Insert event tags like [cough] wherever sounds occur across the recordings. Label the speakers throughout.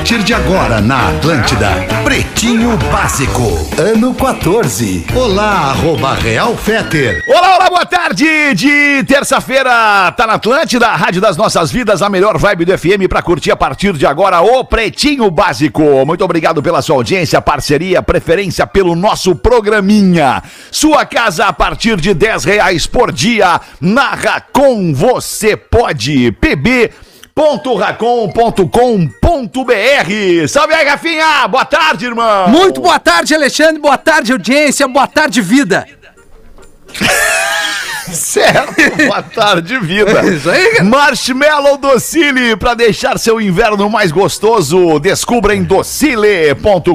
Speaker 1: Partir de agora na Atlântida, Pretinho Básico, ano 14. Olá, arroba Real Feter.
Speaker 2: Olá, olá, boa tarde de terça-feira. Tá na Atlântida, a Rádio das Nossas Vidas, a melhor vibe do FM para curtir a partir de agora o Pretinho Básico. Muito obrigado pela sua audiência, parceria, preferência pelo nosso programinha. Sua casa a partir de 10 reais por dia. Narra com você pode. PB www.racon.com.br Salve aí, Rafinha! Boa tarde, irmão!
Speaker 3: Muito boa tarde, Alexandre. Boa tarde, audiência. Boa tarde, vida. [laughs]
Speaker 2: Certo, boa tarde, vida. [laughs]
Speaker 3: Isso aí, cara.
Speaker 2: Marshmallow Docile, para deixar seu inverno mais gostoso, descubra em docile.com.br.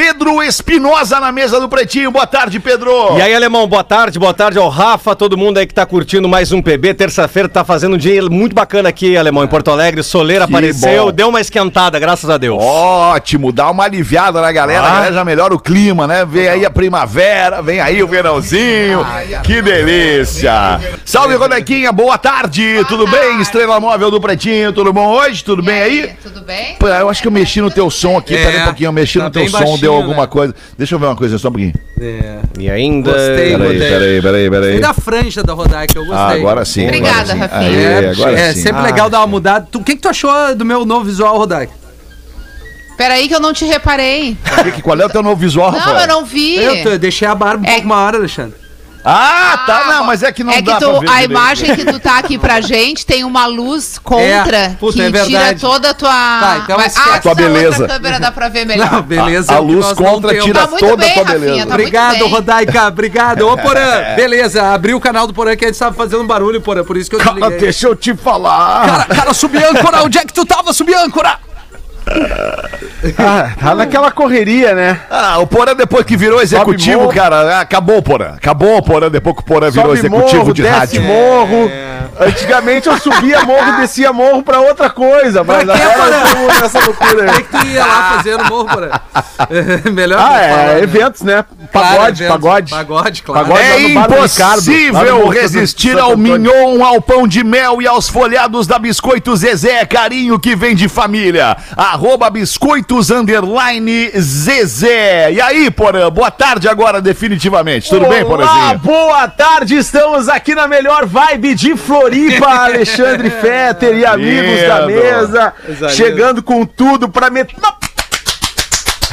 Speaker 2: Pedro Espinosa na mesa do Pretinho. Boa tarde, Pedro.
Speaker 4: E aí, alemão, boa tarde, boa tarde ao Rafa, todo mundo aí que tá curtindo mais um PB. Terça-feira tá fazendo um dia muito bacana aqui, alemão, em Porto Alegre. Soleira
Speaker 2: Que
Speaker 4: apareceu,
Speaker 2: bom.
Speaker 4: deu uma esquentada, graças a Deus.
Speaker 2: Ótimo, dá uma aliviada na galera, a galera já melhora o clima, né? Vem aí a primavera, vem aí o verãozinho, que delícia! Salve, Rodequinha, boa tarde, tudo bem? Estrela Móvel do Pretinho, tudo bom hoje? Tudo bem aí?
Speaker 5: Tudo bem?
Speaker 2: Pô, eu acho que eu mexi no teu som aqui,
Speaker 3: É,
Speaker 2: peraí um pouquinho, eu mexi
Speaker 3: tá
Speaker 2: no teu
Speaker 3: bem
Speaker 2: som,
Speaker 3: baixinho,
Speaker 2: deu alguma
Speaker 3: né?
Speaker 2: coisa. Deixa eu ver uma coisa, só um pouquinho.
Speaker 3: É.
Speaker 4: E ainda.
Speaker 3: Gostei,
Speaker 2: Peraí,
Speaker 3: gostei.
Speaker 2: peraí, peraí,
Speaker 3: E
Speaker 2: peraí.
Speaker 3: da franja da Rodaica, eu gostei.
Speaker 2: Ah, agora sim.
Speaker 5: Obrigada,
Speaker 2: agora.
Speaker 5: Rafinha.
Speaker 2: Aê,
Speaker 3: É,
Speaker 2: agora
Speaker 3: é
Speaker 2: sim.
Speaker 3: sempre
Speaker 2: Ah,
Speaker 3: legal dar uma mudada. Tu- O que, que tu achou do meu novo visual, Rodaica?
Speaker 5: Peraí que eu não te reparei.
Speaker 2: Qual é o teu novo visual,
Speaker 5: Não,
Speaker 2: Rafael?
Speaker 5: eu não vi.
Speaker 3: Eu, te- deixei a barba um
Speaker 5: É-
Speaker 3: pouco maior, Alexandre.
Speaker 2: Ah, tá, não, mas é que não
Speaker 5: é
Speaker 2: dá
Speaker 5: que tu,
Speaker 2: pra ver
Speaker 5: a
Speaker 2: direito.
Speaker 5: imagem que tu tá aqui pra [laughs] gente tem uma luz contra
Speaker 3: É, puta,
Speaker 5: que
Speaker 3: é
Speaker 5: tira toda a tua.
Speaker 3: Tá, então
Speaker 5: Mas- ah,
Speaker 2: Tua
Speaker 5: essa
Speaker 2: beleza.
Speaker 5: câmera dá pra ver melhor. [laughs]
Speaker 3: Não, beleza.
Speaker 2: A- a
Speaker 3: é
Speaker 2: luz contra tira
Speaker 5: Tá muito
Speaker 2: toda a
Speaker 5: bem,
Speaker 2: tua
Speaker 5: Rafinha,
Speaker 2: beleza.
Speaker 5: tá muito
Speaker 3: Obrigado,
Speaker 5: bem.
Speaker 3: Rodaica. Obrigado. Ô, [laughs] Porã, beleza. Abriu o canal do Porã que a gente tava fazendo barulho, Porã. Por isso que eu
Speaker 2: Cara,
Speaker 3: desliguei.
Speaker 2: deixa eu te falar.
Speaker 3: Cara, cara, subi âncora. Onde é que tu tava, subi âncora?
Speaker 6: Ah, tá naquela correria, né?
Speaker 2: Ah, o Porã depois que virou executivo,
Speaker 6: morro.
Speaker 2: cara, ah, acabou o Porã. Acabou o Porã depois que o Porã virou
Speaker 6: Sobe
Speaker 2: executivo
Speaker 6: morro,
Speaker 2: de
Speaker 6: desce
Speaker 2: rádio.
Speaker 6: morro. Antigamente eu subia morro, descia morro pra outra coisa, mas
Speaker 3: Pra
Speaker 6: agora estamos nessa loucura
Speaker 3: O que,
Speaker 6: aí.
Speaker 3: que tu ia lá fazer no morro, Porã? [laughs] Melhor
Speaker 6: Ah,
Speaker 3: não falar,
Speaker 6: é,
Speaker 3: né?
Speaker 6: eventos, né?
Speaker 3: Claro,
Speaker 6: Pagode,
Speaker 3: eventos.
Speaker 6: pagode.
Speaker 3: Pagode, claro.
Speaker 6: Pagode.
Speaker 2: É
Speaker 6: Ricardo,
Speaker 2: impossível resistir ao mignon, ao pão de mel e aos folhados da Biscoito Zezé. Carinho que vem de família. Arroba biscoitos underline Zezé. E aí, Porã, boa tarde agora, definitivamente. Tudo bem,
Speaker 6: Olá,
Speaker 2: Porãzinho?
Speaker 6: boa tarde, estamos aqui na melhor vibe de Floripa, [laughs] Alexandre Fetter e amigos da mesa, chegando com tudo pra meter...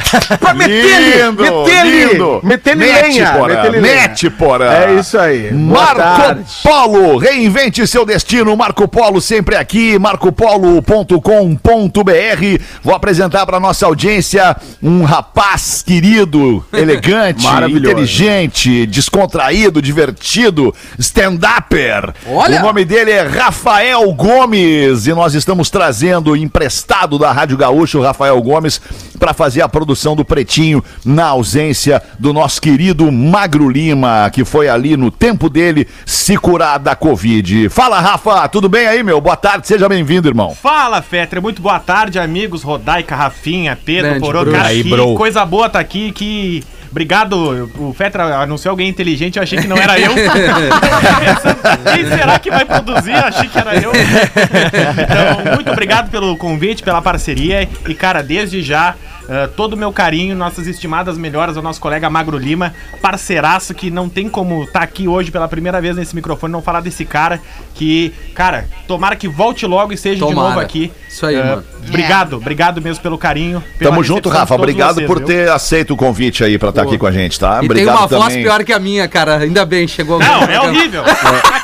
Speaker 6: [laughs] pra meter-lhe, meter-lhe, meter-lhe
Speaker 2: Mete,
Speaker 6: lenha,
Speaker 2: Porã, mete, Porã.
Speaker 6: É isso aí.
Speaker 2: Marco. Polo, reinvente seu destino. Marco Polo sempre aqui, marcopolo.com.br. Vou apresentar para nossa audiência um rapaz querido, [laughs] elegante, inteligente, descontraído, divertido, stand-upper.
Speaker 3: Olha!
Speaker 2: O nome dele é Rafael Gomes e nós estamos trazendo emprestado da Rádio Gaúcho o Rafael Gomes para fazer a produção do Pretinho na ausência do nosso querido Magro Lima, que foi ali no tempo dele se curar da Covid. Fala, Rafa, tudo bem aí, meu? Boa tarde, seja bem-vindo, irmão.
Speaker 7: Fala, Fetter. Muito boa tarde, amigos. Rodaica, Rafinha, Pedro,
Speaker 3: Grande,
Speaker 7: Porô.
Speaker 4: Aí,
Speaker 7: que
Speaker 4: bro.
Speaker 7: coisa boa tá aqui, que... Obrigado, o Fetter anunciou alguém inteligente, eu achei que não era eu. [laughs] [laughs] Quem será que vai produzir? Eu achei que era eu. Então, muito obrigado pelo convite, pela parceria. E, cara, desde já, eh, todo o meu carinho, nossas estimadas melhoras ao nosso colega Magro Lima, parceiraço que não tem como estar aqui hoje pela primeira vez nesse microfone não falar desse cara que, cara, tomara que volte logo e seja de
Speaker 3: Tomara.
Speaker 7: novo aqui.
Speaker 3: Isso aí,
Speaker 7: Eh,
Speaker 3: mano.
Speaker 7: Obrigado, obrigado mesmo pelo carinho. pela
Speaker 2: Tamo junto,
Speaker 7: de
Speaker 2: Rafa. Obrigado
Speaker 7: vocês,
Speaker 2: por
Speaker 7: viu?
Speaker 2: ter aceito o convite aí pra estar aqui com a gente, tá?
Speaker 3: E
Speaker 2: Obrigado
Speaker 3: tem uma voz
Speaker 2: também.
Speaker 3: pior que a minha, cara. Ainda bem, chegou
Speaker 7: Não, é horrível. Cara, a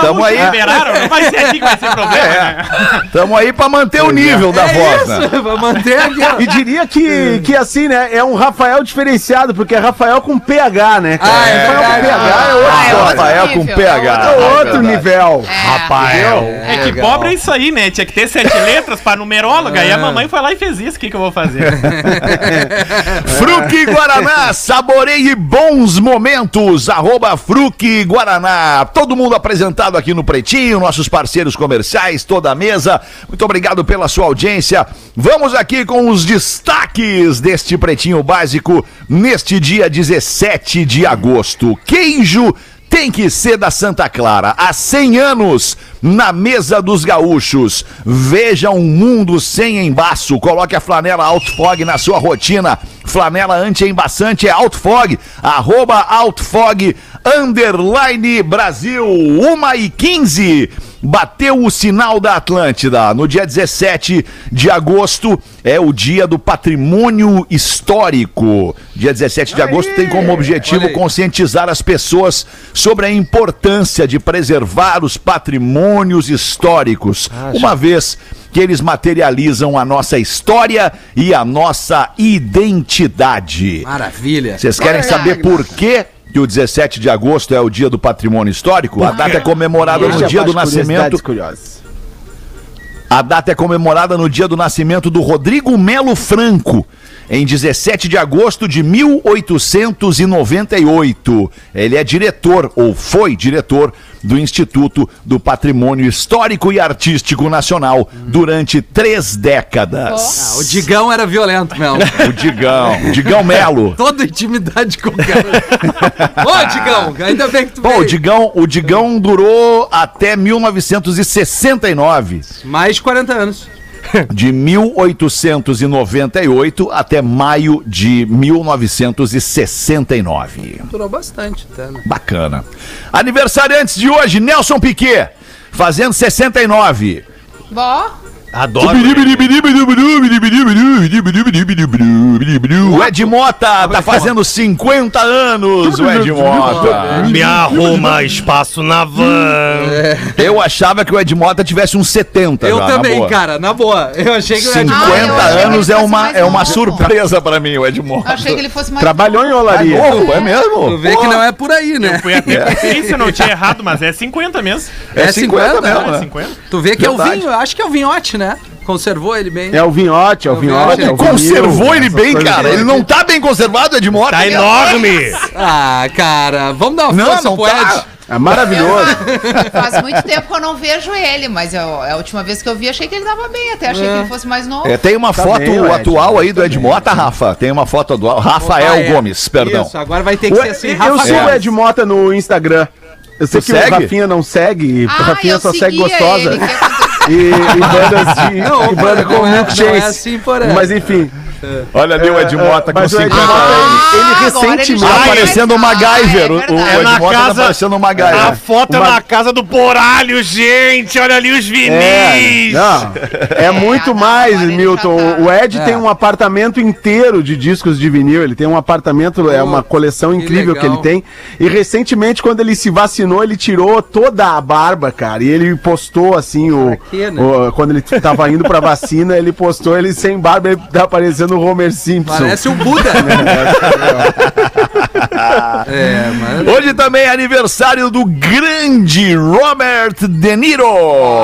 Speaker 2: tamo aí.
Speaker 7: liberaram, não vai ser aqui que vai ser problema,
Speaker 2: É.
Speaker 7: né?
Speaker 2: Tamo aí pra manter o nível da voz, né? [laughs]
Speaker 3: Vai manter. [laughs]
Speaker 6: E diria que, que assim, né, é um Rafael diferenciado, porque é Rafael com PH, né? cara?
Speaker 3: Ah, é
Speaker 6: Rafael com. PH é outro,
Speaker 5: Ah, é outro
Speaker 2: Rafael com
Speaker 5: nível,
Speaker 2: PH.
Speaker 6: é outro
Speaker 2: verdade.
Speaker 6: nível.
Speaker 5: É.
Speaker 2: Rafael.
Speaker 7: É que
Speaker 3: legal.
Speaker 7: pobre é isso aí, né? Tinha que ter sete [laughs] letras pra numeróloga. E a mamãe foi lá e fez isso. O que, que eu vou fazer?
Speaker 2: Fruque Guaraná, saboreie bons momentos. Arroba Fruque Guaraná. Tô todo mundo apresentado aqui no Pretinho, nossos parceiros comerciais, toda a mesa. Muito obrigado pela sua audiência. Vamos aqui com os destaques deste Pretinho Básico neste dia 17 de agosto. Queijo tem que ser da Santa Clara. Há 100 anos, na mesa dos gaúchos. Veja um mundo sem embaço. Coloque a flanela Outfog na sua rotina. Flanela anti-embaçante é Outfog. Arroba Outfog, underline Brasil. 1 e 15 bateu o sinal da Atlântida. No dia 17 de agosto é o dia do patrimônio histórico. Dia 17 de agosto tem como objetivo conscientizar as pessoas sobre a importância de preservar os patrimônios históricos, uma vez que eles materializam a nossa história e a nossa identidade.
Speaker 3: Maravilha.
Speaker 2: Vocês querem saber por quê que o 17 de agosto é o dia do patrimônio histórico? A data é comemorada no dia do nascimento. A data é comemorada no dia do nascimento do Rodrigo Melo Franco, em 17 de agosto de 1898. Ele é diretor, ou foi diretor, do Instituto do Patrimônio Histórico e Artístico Nacional durante três décadas.
Speaker 3: Ah, o Digão era violento mesmo.
Speaker 2: O Digão, Digão Melo. [laughs]
Speaker 3: Toda intimidade com o cara. [laughs] Ô, Digão, ainda bem que tu
Speaker 2: o
Speaker 3: veio.
Speaker 2: Digão, o Digão durou até 1969.
Speaker 3: Mais de 40 anos. [laughs]
Speaker 2: de 1898 até maio de 1969.
Speaker 3: Durou bastante, até, né?
Speaker 2: Bacana. Aniversariantes de hoje, Nelson Piquet, fazendo 69.
Speaker 5: Bó.
Speaker 4: Adoro.
Speaker 2: O Ed Mota tá fazendo 50 anos, o Ed Mota.
Speaker 4: Me arruma espaço na van.
Speaker 2: Eu achava que o Ed Mota tivesse uns 70
Speaker 3: Eu
Speaker 2: já, na
Speaker 3: também,
Speaker 2: boa.
Speaker 3: cara, na boa. Eu achei que o Ed
Speaker 2: 50
Speaker 5: Ah, eu achei que
Speaker 2: anos é
Speaker 5: fosse
Speaker 2: uma,
Speaker 5: mais
Speaker 2: é uma
Speaker 5: novo.
Speaker 2: surpresa pra mim, o Ed Mota.
Speaker 5: Eu achei que ele fosse mais.
Speaker 6: Trabalhou em
Speaker 2: É
Speaker 6: olaria.
Speaker 2: novo, é
Speaker 3: Tu
Speaker 2: mesmo?
Speaker 3: vê que não é por aí, né?
Speaker 7: Fui até eu não tinha errado, mas é 50 mesmo.
Speaker 2: É 50 mesmo,
Speaker 7: É
Speaker 2: né?
Speaker 7: 50.
Speaker 3: Tu vê que é o
Speaker 2: Verdade.
Speaker 3: vinho, eu acho que é o vinhote, né? Conservou ele bem.
Speaker 6: É o vinhote, é o
Speaker 3: É
Speaker 6: vinhote.
Speaker 3: vinhote.
Speaker 6: é o vinil,
Speaker 2: Conservou ele
Speaker 6: essas
Speaker 2: bem, cara. Ele não tá bem conservado, Ed Mota.
Speaker 4: Tá
Speaker 2: Ele-
Speaker 4: enorme.
Speaker 3: Ah, cara, vamos dar uma
Speaker 2: Não,
Speaker 3: força
Speaker 2: não
Speaker 3: pro
Speaker 2: tá.
Speaker 6: É maravilhoso. [laughs]
Speaker 5: Faz muito tempo que eu não vejo ele, mas eu- a última vez que eu vi, achei que ele tava bem. Até achei que ele fosse mais novo.
Speaker 2: É, tem uma
Speaker 6: Tá
Speaker 2: foto
Speaker 6: bem, o Ed,
Speaker 2: atual aí do
Speaker 6: tá
Speaker 2: Ed
Speaker 6: bem.
Speaker 2: Mota, Rafa. Tem uma foto atual. Rafael
Speaker 3: Opa, é.
Speaker 2: Gomes, perdão.
Speaker 3: Isso, agora vai ter que
Speaker 6: O-
Speaker 3: ser assim,
Speaker 6: eu
Speaker 3: Rafa
Speaker 6: sigo o
Speaker 3: Gomes.
Speaker 6: Ed Mota no Instagram. Eu sei
Speaker 2: Tu
Speaker 6: que
Speaker 2: segue?
Speaker 6: o Rafinha não segue,
Speaker 5: Ah,
Speaker 6: Rafinha
Speaker 5: eu
Speaker 6: só segue gostosa.
Speaker 5: ele?
Speaker 6: E, e bandas de.
Speaker 3: Não,
Speaker 6: e banda
Speaker 3: não
Speaker 6: como
Speaker 3: é-
Speaker 6: Milk
Speaker 3: não
Speaker 6: Chase.
Speaker 3: é assim.
Speaker 6: Mas enfim.
Speaker 2: Olha ali o Ed Mota com
Speaker 6: mas o Ed
Speaker 2: 50
Speaker 6: Mota,
Speaker 2: anos.
Speaker 6: ele,
Speaker 5: Ah,
Speaker 6: recentemente.
Speaker 2: Tá
Speaker 5: Ah,
Speaker 2: parecendo o
Speaker 5: é
Speaker 2: MacGyver. O, o
Speaker 5: verdade.
Speaker 2: Ed
Speaker 4: É na
Speaker 2: Mota tá
Speaker 4: casa-
Speaker 2: parecendo o
Speaker 4: A
Speaker 2: MacGyver.
Speaker 4: foto
Speaker 6: Uma-
Speaker 4: é na casa do Poralho, gente. Olha ali os
Speaker 6: É,
Speaker 4: vinis.
Speaker 6: não, é muito
Speaker 5: Ah,
Speaker 6: mais, Milton.
Speaker 5: tá-
Speaker 6: O Ed
Speaker 3: É.
Speaker 6: tem um apartamento inteiro de discos de vinil. Ele tem um apartamento, é uma coleção incrível que ele tem. E recentemente, quando ele se vacinou, ele tirou toda a barba, cara. E ele postou assim o,
Speaker 3: né?
Speaker 6: o- quando ele tava indo pra vacina, ele postou ele sem barba, ele tá parecendo o Homer Simpson.
Speaker 3: Parece o Buda. [laughs] [laughs] é, mas...
Speaker 2: Hoje também é aniversário do grande Robert De Niro.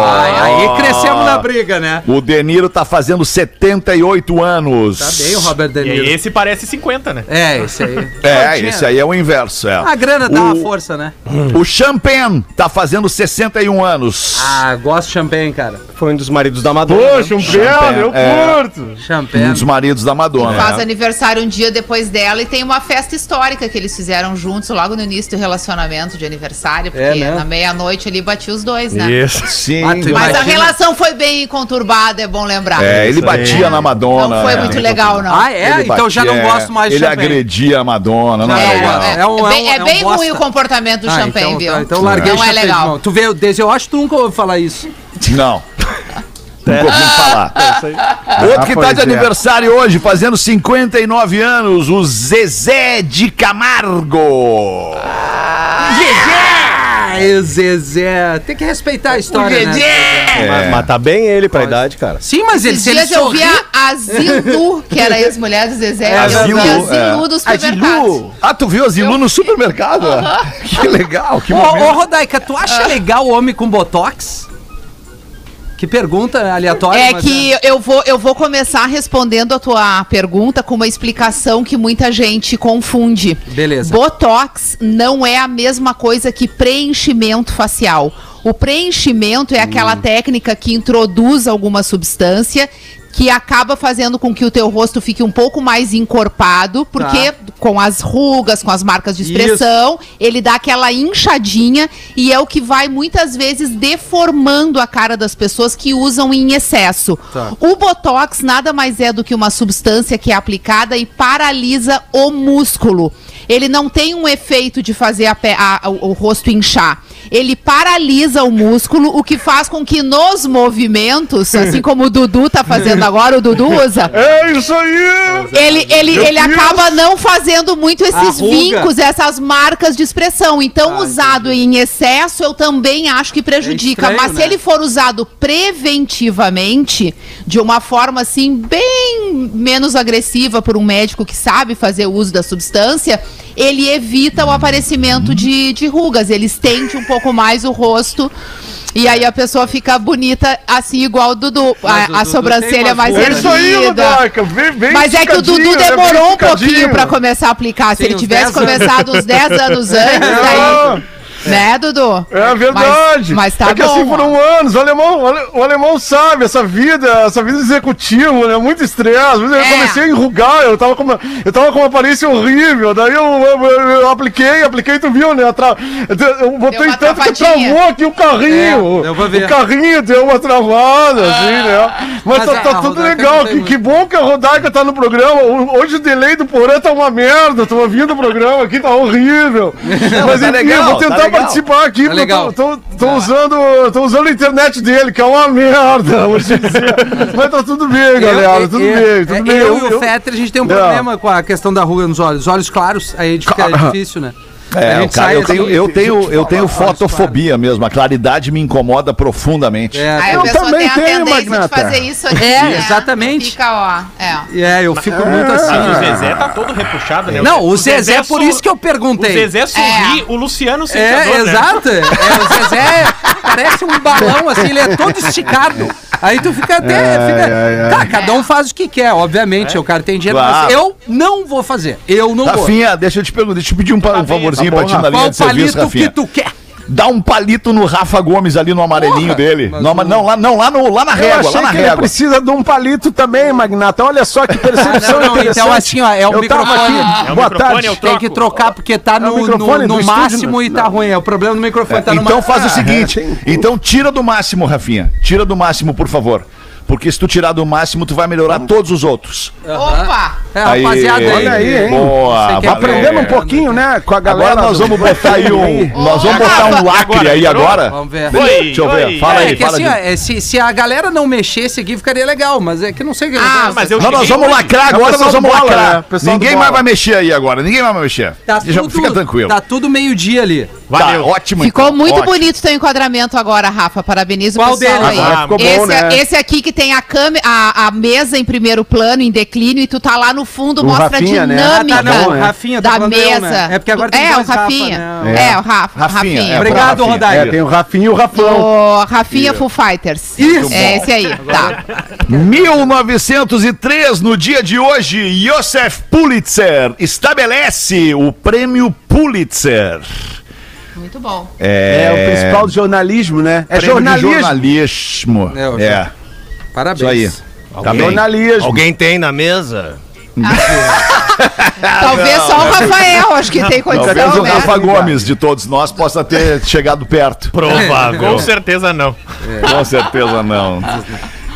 Speaker 3: Ai, aí crescemos na briga, né?
Speaker 2: O De Niro tá fazendo 78 anos.
Speaker 3: Tá bem o Robert De
Speaker 7: E
Speaker 3: Niro.
Speaker 7: esse parece 50, né?
Speaker 3: É, esse aí.
Speaker 2: É, esse aí é o inverso. É.
Speaker 3: A grana dá
Speaker 2: O-
Speaker 3: uma força, né?
Speaker 2: O Champagne tá fazendo 61 anos.
Speaker 3: Ah, gosto de champanhe, cara.
Speaker 4: Foi um dos maridos da Madonna.
Speaker 6: Poxa, um
Speaker 2: Champagne,
Speaker 6: eu
Speaker 2: é.
Speaker 6: curto.
Speaker 2: Um
Speaker 3: Champanhe.
Speaker 2: dos maridos da Madonna.
Speaker 5: Faz
Speaker 2: né?
Speaker 5: aniversário um dia depois dela e tem uma festa histórica que eles fizeram juntos logo no início do relacionamento de aniversário, porque
Speaker 3: É, né?
Speaker 5: na meia-noite ali batia os dois, né?
Speaker 4: Isso.
Speaker 2: Sim.
Speaker 5: Mas a relação foi bem conturbada, é bom lembrar.
Speaker 2: É, ele batia na Madonna.
Speaker 5: Não foi
Speaker 2: né?
Speaker 5: muito legal, não.
Speaker 3: Ah, é?
Speaker 2: Ele
Speaker 3: então já não
Speaker 2: batia-
Speaker 3: gosto mais de
Speaker 2: Ele
Speaker 3: champanhe.
Speaker 2: agredia a Madonna, não é, legal.
Speaker 5: É,
Speaker 3: É um-
Speaker 5: é bem,
Speaker 3: é
Speaker 5: é
Speaker 3: um
Speaker 5: bem ruim o comportamento do
Speaker 3: Ah,
Speaker 5: champanhe,
Speaker 3: então,
Speaker 5: viu?
Speaker 3: tá, então larguei
Speaker 5: não é
Speaker 3: champanhe de
Speaker 5: legal.
Speaker 3: Tu vê, eu acho que tu nunca ouviu falar isso.
Speaker 2: Não. Nunca ouvi falar. Outro que tá de
Speaker 6: é.
Speaker 2: aniversário hoje, fazendo 59 anos, o Zezé de Camargo.
Speaker 3: Ah, o Zezé. Tem que respeitar a história, né?
Speaker 4: Mas, mas tá bem ele pra idade, cara.
Speaker 3: Sim, mas ele, se ele
Speaker 5: dias eu vi a, Zilu, que era ex-mulher do Zezé.
Speaker 2: É, a
Speaker 5: eu vi a
Speaker 2: Zilu,
Speaker 5: Zilu
Speaker 2: é.
Speaker 5: do supermercado.
Speaker 2: Ah, tu viu a Zilu no supermercado? [laughs] Que legal, que
Speaker 3: Ô, ô,
Speaker 2: momento.
Speaker 3: Rodaica, tu acha legal o homem com botox? Que pergunta aleatória.
Speaker 5: É que eu vou, eu vou começar respondendo a tua pergunta com uma explicação que muita gente confunde.
Speaker 3: Beleza.
Speaker 5: Botox não é a mesma coisa que preenchimento facial. O preenchimento é aquela
Speaker 3: Hum.
Speaker 5: técnica que introduz alguma substância que acaba fazendo com que o teu rosto fique um pouco mais encorpado, porque com as rugas, com as marcas de
Speaker 3: Isso.
Speaker 5: expressão, ele dá aquela inchadinha e é o que vai muitas vezes deformando a cara das pessoas que usam em excesso.
Speaker 3: Tá.
Speaker 5: O botox nada mais é do que uma substância que é aplicada e paralisa o músculo. Ele não tem um efeito de fazer a a- o, o rosto inchar. Ele paralisa o músculo, o que faz com que nos movimentos, assim como o Dudu tá fazendo agora, o Dudu usa, [laughs]
Speaker 6: É isso aí!
Speaker 5: ele, ele, ele acaba não fazendo muito esses vincos, essas marcas de expressão. Então, usado em excesso, eu também acho que prejudica.
Speaker 3: É estranho,
Speaker 5: Mas se
Speaker 3: né?
Speaker 5: ele for usado preventivamente, de uma forma assim, bem menos agressiva por um médico que sabe fazer uso da substância, ele evita o aparecimento de, de rugas, ele estende um pouco mais o rosto. E aí a pessoa fica bonita, assim, igual o Dudu.
Speaker 3: O
Speaker 5: A, a
Speaker 3: Dudu
Speaker 5: sobrancelha mais
Speaker 6: É
Speaker 3: rugas.
Speaker 6: isso aí,
Speaker 5: erguida.
Speaker 6: Vem
Speaker 5: Mas é que o Dudu
Speaker 6: né?
Speaker 5: demorou um pouquinho pra começar a aplicar. Se
Speaker 3: Sim,
Speaker 5: ele tivesse
Speaker 3: 10 anos.
Speaker 5: começado uns 10 anos [laughs] antes, daí. Né, Dudu?
Speaker 6: É verdade.
Speaker 5: Mas, mas tá
Speaker 6: é que
Speaker 5: bom.
Speaker 6: assim foram anos. O alemão, o ale- o alemão sabe essa vida, essa vida executiva, né? Muito estresse. Eu
Speaker 5: É.
Speaker 6: comecei a enrugar, eu tava com uma, eu tava com uma aparência horrível. Daí eu, eu, eu- eu apliquei, apliquei, tu viu, né? Atra... Eu botei tanto que travou aqui o carrinho.
Speaker 3: É, eu vou ver.
Speaker 6: O carrinho deu uma travada, assim, né? Mas,
Speaker 3: Mas
Speaker 6: tá,
Speaker 3: a-
Speaker 6: tá
Speaker 3: a
Speaker 6: tudo legal.
Speaker 3: não
Speaker 6: Que, que bom que a Rodaica tá no programa. Hoje o delay do Porã tá uma merda. Tô ouvindo o programa aqui, tá horrível. Mas
Speaker 2: tá
Speaker 6: enfim,
Speaker 2: legal,
Speaker 6: eu vou
Speaker 2: tá
Speaker 6: tentar
Speaker 2: legal.
Speaker 6: participar aqui, porque eu
Speaker 3: legal.
Speaker 6: tô, tô, tô usando, tô usando a internet dele, que é uma merda, vou te dizer. Mas tá tudo bem, galera, tudo
Speaker 3: eu,
Speaker 6: bem, tudo
Speaker 3: é,
Speaker 6: bem.
Speaker 3: eu e o Fetter, a gente tem um problema com a questão da ruga nos olhos. Olhos claros, aí fica difícil, né? A
Speaker 2: É,
Speaker 3: gente
Speaker 2: cara,
Speaker 3: sai
Speaker 2: eu tenho,
Speaker 3: assim,
Speaker 2: eu tenho, eu tenho fotofobia mesmo. A claridade me incomoda profundamente.
Speaker 3: É,
Speaker 5: Aí
Speaker 6: Eu também
Speaker 5: tem a
Speaker 6: tenho, Magnata.
Speaker 5: de fazer isso aqui.
Speaker 3: É,
Speaker 5: né?
Speaker 3: exatamente.
Speaker 5: Fica, ó. É.
Speaker 3: é, eu fico muito assim.
Speaker 7: Mas o
Speaker 3: né?
Speaker 7: Zezé tá todo repuxado, né?
Speaker 3: Não, o Zezé, é por isso que eu
Speaker 7: O
Speaker 3: perguntei.
Speaker 7: Zezé sorri, o Luciano
Speaker 3: É,
Speaker 7: sentador, né?
Speaker 3: exato. É, o Zezé parece um balão, assim, ele é todo esticado. Aí tu fica até. fica...
Speaker 6: ai, ai.
Speaker 3: Tá, cada um faz o que quer, obviamente. O cara tem dinheiro,
Speaker 2: Claro.
Speaker 3: mas eu não vou fazer. Eu não vou.
Speaker 2: Rafinha, deixa eu te perguntar, deixa eu pedir um, um favorzinho
Speaker 6: tá bom,
Speaker 2: pra ti na linha
Speaker 3: Qual
Speaker 2: de serviço,
Speaker 3: palito que
Speaker 2: Rafinha.
Speaker 3: tu quer?
Speaker 2: Dá um palito no Rafa Gomes ali no amarelinho
Speaker 3: Porra,
Speaker 2: dele. Não,
Speaker 3: o-
Speaker 2: mas não, lá, não, lá, no, lá na
Speaker 6: Eu
Speaker 2: régua,
Speaker 6: achei
Speaker 2: lá na
Speaker 6: que ele
Speaker 2: régua.
Speaker 6: precisa de um palito também, Magnata. Olha só que [laughs] percepção
Speaker 3: Ah, não,
Speaker 6: interessante.
Speaker 3: então assim, ó, é o
Speaker 6: Eu
Speaker 3: microfone.
Speaker 6: aqui,
Speaker 7: É o
Speaker 6: boa
Speaker 7: microfone,
Speaker 6: tarde.
Speaker 7: eu
Speaker 3: Tem que trocar porque tá
Speaker 6: É o
Speaker 3: no,
Speaker 6: microfone
Speaker 3: no, no
Speaker 6: estúdio,
Speaker 3: máximo e tá
Speaker 6: não.
Speaker 3: ruim. É o problema do microfone. Tá no
Speaker 2: Então
Speaker 3: ma-
Speaker 2: faz o
Speaker 6: Ah,
Speaker 2: seguinte,
Speaker 6: tem-
Speaker 2: então tira do máximo, Rafinha. Tira do máximo, por favor. Porque se tu tirar do máximo, tu vai melhorar todos os outros.
Speaker 5: Opa!
Speaker 3: É, rapaziada aí.
Speaker 6: olha aí, hein?
Speaker 2: Boa,
Speaker 3: é
Speaker 2: valeu.
Speaker 6: Aprendendo um pouquinho, né, com a galera.
Speaker 2: Agora nós vamos botar aí um, nós vamos botar um lacre aí agora.
Speaker 3: Vamos ver.
Speaker 7: Oi,
Speaker 2: Deixa eu ver,
Speaker 7: oi.
Speaker 2: fala
Speaker 3: é
Speaker 2: aí,
Speaker 3: que
Speaker 2: fala
Speaker 3: assim, ó, é, se, se a galera não mexesse aqui, ficaria legal, mas é que não sei o que
Speaker 5: Ah,
Speaker 7: mas eu
Speaker 2: Não, nós vamos lacrar
Speaker 6: É
Speaker 2: agora, nós vamos
Speaker 6: bola,
Speaker 2: lacrar.
Speaker 6: né?
Speaker 2: Ninguém mais vai mexer aí agora, ninguém mais vai mexer.
Speaker 3: Tá
Speaker 2: Deixa,
Speaker 3: tudo,
Speaker 2: fica tranquilo.
Speaker 3: Tá tudo meio-dia ali.
Speaker 7: Valeu.
Speaker 2: Tá, ótimo.
Speaker 5: Ficou
Speaker 2: então,
Speaker 5: muito
Speaker 2: ótimo.
Speaker 5: bonito teu enquadramento agora, Rafa. Parabenizo
Speaker 3: Qual
Speaker 5: o pessoal
Speaker 3: deles?
Speaker 5: aí.
Speaker 7: Agora
Speaker 6: ficou bom,
Speaker 5: esse,
Speaker 6: né?
Speaker 5: esse aqui que tem a, câmera, a, a mesa em primeiro plano, em declínio, e tu tá lá no fundo,
Speaker 6: O
Speaker 5: mostra
Speaker 6: Rafinha,
Speaker 5: a
Speaker 6: né?
Speaker 5: dinâmica
Speaker 3: Ah, tá, não,
Speaker 6: né?
Speaker 3: Rafinha, tá
Speaker 5: da
Speaker 3: eu,
Speaker 5: mesa.
Speaker 3: né? É porque agora tem
Speaker 5: É,
Speaker 3: dois
Speaker 5: o Rafinha.
Speaker 3: Rafa, né?
Speaker 5: É, o Rafa.
Speaker 2: Rafinha,
Speaker 5: Rafinha.
Speaker 2: é,
Speaker 3: Obrigado,
Speaker 2: Rafinha.
Speaker 6: É, tem o Rafinha e o Rafão.
Speaker 5: O Rafinha Full Fighters.
Speaker 3: Isso.
Speaker 5: É esse aí, tá.
Speaker 2: 1903, no dia de hoje, Joseph Pulitzer estabelece o prêmio Pulitzer.
Speaker 5: Muito bom.
Speaker 6: É, o principal do jornalismo, né? É jornalismo.
Speaker 2: jornalismo.
Speaker 3: É, o
Speaker 2: É,
Speaker 3: Parabéns.
Speaker 2: isso aí. Tá bem.
Speaker 6: Jornalismo.
Speaker 4: Alguém tem na mesa? [laughs]
Speaker 5: Talvez só o Rafael, acho que tem
Speaker 2: Talvez
Speaker 5: condição,
Speaker 2: o
Speaker 5: né?
Speaker 2: Rafa Gomes de todos nós possa ter chegado perto.
Speaker 4: Provável.
Speaker 7: Com certeza não.
Speaker 2: Com certeza não.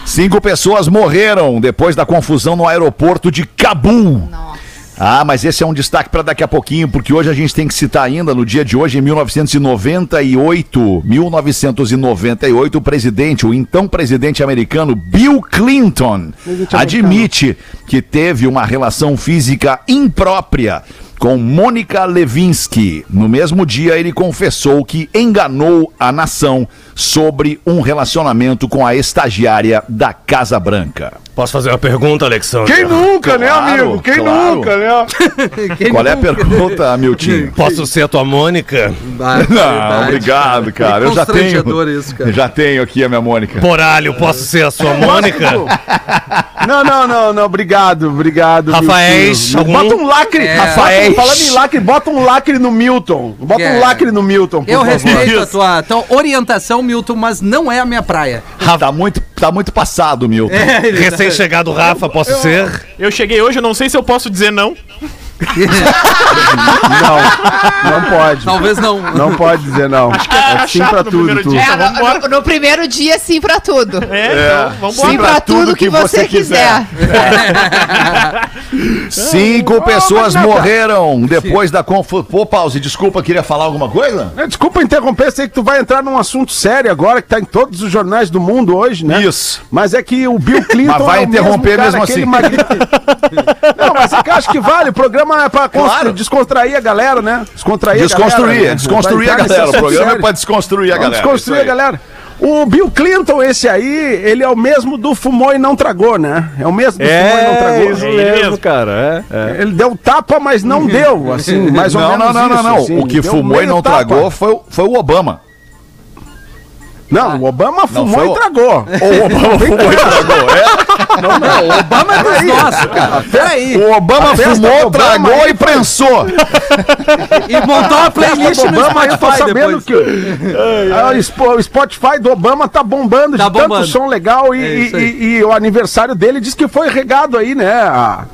Speaker 2: Cinco pessoas morreram depois da confusão no aeroporto de Cabul.
Speaker 5: Nossa.
Speaker 2: Ah, mas esse é um destaque para daqui a pouquinho, porque hoje a gente tem que citar ainda, no dia de hoje, em 1998, 1998, o presidente, o então presidente americano Bill Clinton, admite que teve uma relação física imprópria com Mônica Levinsky. No mesmo dia, ele confessou que enganou a nação sobre um relacionamento com a estagiária da Casa Branca.
Speaker 4: Posso fazer uma pergunta, Alexandre?
Speaker 6: Quem nunca, né,
Speaker 2: Claro,
Speaker 6: amigo? Quem
Speaker 2: claro.
Speaker 6: nunca, né? [laughs]
Speaker 2: Qual é a pergunta, Miltinho?
Speaker 4: Posso ser a tua Mônica?
Speaker 2: Não, obrigado, cara. Eu já tenho.
Speaker 3: isso, cara.
Speaker 2: Já tenho aqui a minha Mônica.
Speaker 4: Poralho, posso ser a sua Mônica?
Speaker 6: Não, não, não, não, obrigado, obrigado. Milton.
Speaker 4: algum?
Speaker 6: Bota um lacre,
Speaker 3: É.
Speaker 6: Falando em lacre, bota um lacre no Milton. Bota
Speaker 3: É.
Speaker 6: um lacre no Milton, por
Speaker 3: Eu
Speaker 6: favor.
Speaker 3: respeito a tua, tua orientação, Milton, mas não é a minha praia.
Speaker 2: Tá muito, tá muito passado, Milton.
Speaker 4: Recém-chegado Rafa, posso ser?
Speaker 7: Eu cheguei hoje, eu não sei se eu posso dizer não.
Speaker 6: Não, não pode.
Speaker 3: Talvez não.
Speaker 6: Não pode dizer não. É sim
Speaker 7: chato
Speaker 6: pra
Speaker 7: no
Speaker 6: tudo,
Speaker 7: primeiro
Speaker 6: tu.
Speaker 7: dia.
Speaker 5: É,
Speaker 7: Então,
Speaker 5: no, no- no primeiro dia, sim pra tudo.
Speaker 7: É, então, vambora.
Speaker 5: Sim pra tudo que você quiser. [laughs]
Speaker 2: Cinco pessoas morreram depois da confusão. Pô, pause, desculpa, queria falar alguma coisa?
Speaker 6: É, Desculpa interromper, sei que tu vai entrar num assunto sério agora, que tá em todos os jornais do mundo hoje, né?
Speaker 2: Isso.
Speaker 6: Mas é que o Bill Clinton.
Speaker 2: Mas vai
Speaker 6: é o
Speaker 2: interromper
Speaker 6: cara,
Speaker 2: mesmo assim.
Speaker 6: Não, mas é que eu acho que vale. O programa é pra
Speaker 2: Claro.
Speaker 6: descontrair a galera, né? Descontrair a
Speaker 2: Desconstruir,
Speaker 6: galera. né?
Speaker 2: desconstruir a galera. O programa é pra desconstruir a
Speaker 6: Vamos
Speaker 2: galera.
Speaker 6: desconstruir a galera. O Bill Clinton, esse aí, ele é o mesmo do fumou e não tragou, né? É o mesmo do fumou e não
Speaker 4: É,
Speaker 6: tragou.
Speaker 4: isso
Speaker 7: ele
Speaker 4: mesmo,
Speaker 7: mesmo.
Speaker 4: cara. É, é.
Speaker 6: Ele deu tapa, mas não [laughs] deu, assim, mais ou
Speaker 2: Não,
Speaker 6: menos
Speaker 2: não, não, não,
Speaker 6: isso,
Speaker 2: não.
Speaker 6: assim.
Speaker 2: O que
Speaker 6: Deu
Speaker 2: fumou e não
Speaker 6: tapa.
Speaker 2: tragou foi, o- foi o Obama.
Speaker 6: Não, o Obama fumou e
Speaker 2: o-
Speaker 6: tragou.
Speaker 2: O Obama fumou e tragou, é?
Speaker 3: O Obama é dos nossos, cara. Peraí.
Speaker 2: O Obama fumou,
Speaker 6: Obama
Speaker 2: tragou
Speaker 6: aí
Speaker 2: e prensou.
Speaker 3: E montou uma playlist no
Speaker 6: Obama, eu tô
Speaker 3: Spotify
Speaker 6: sabendo
Speaker 3: depois.
Speaker 6: que Ah, o Spo- o Spotify do Obama tá bombando
Speaker 3: Tá
Speaker 6: de tanto
Speaker 3: bombando.
Speaker 6: som legal e,
Speaker 3: É
Speaker 6: e- e- o aniversário dele diz que foi regado aí, né? A,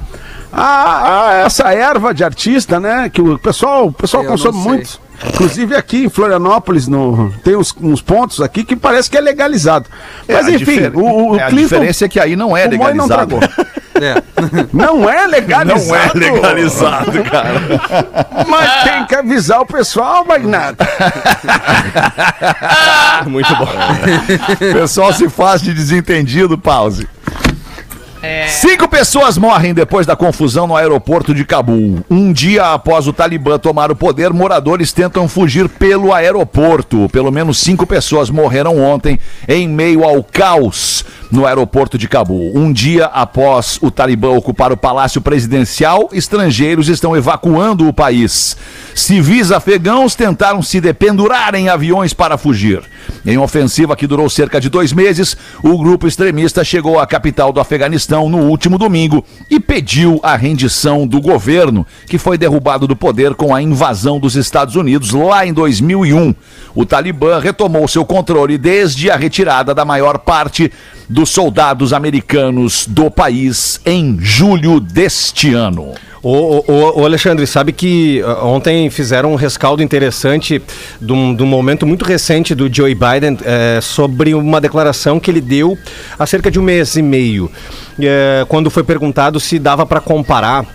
Speaker 6: a- a- essa erva de artista, né? Que o pessoal, o pessoal
Speaker 3: Eu
Speaker 6: consome
Speaker 3: não
Speaker 6: muito. Inclusive aqui em Florianópolis, no, tem uns, uns pontos aqui que parece que é legalizado. Mas
Speaker 2: É, a
Speaker 6: enfim,
Speaker 2: difer-
Speaker 6: o, o
Speaker 2: é, a
Speaker 6: Clinton
Speaker 2: diferença é que aí não é
Speaker 6: não
Speaker 2: legalizado.
Speaker 6: tragou. [laughs]
Speaker 3: É. [laughs]
Speaker 6: Não é legalizado.
Speaker 2: Não é legalizado, cara. [laughs]
Speaker 6: Mas tem que avisar o pessoal, Magnata.
Speaker 4: Muito bom.
Speaker 2: O pessoal se faz de desentendido, pause. Cinco pessoas morrem depois da confusão no aeroporto de Cabul. Um dia após o Talibã tomar o poder, moradores tentam fugir pelo aeroporto. Pelo menos cinco pessoas morreram ontem em meio ao caos no aeroporto de Cabul. Um dia após o Talibã ocupar o palácio presidencial, estrangeiros estão evacuando o país. Civis afegãos tentaram se dependurar em aviões para fugir. Em ofensiva que durou cerca de dois meses, o grupo extremista chegou à capital do Afeganistão no último domingo e pediu a rendição do governo, que foi derrubado do poder com a invasão dos Estados Unidos lá em 2001. O Talibã retomou seu controle desde a retirada da maior parte dos soldados americanos do país em julho deste ano.
Speaker 4: Ô, ô, ô, Alexandre, sabe que ah, ontem fizeram um rescaldo interessante de um, de um momento muito recente do Joe Biden eh, sobre uma declaração que ele deu há cerca de um mês e meio, eh, quando foi perguntado se dava para comparar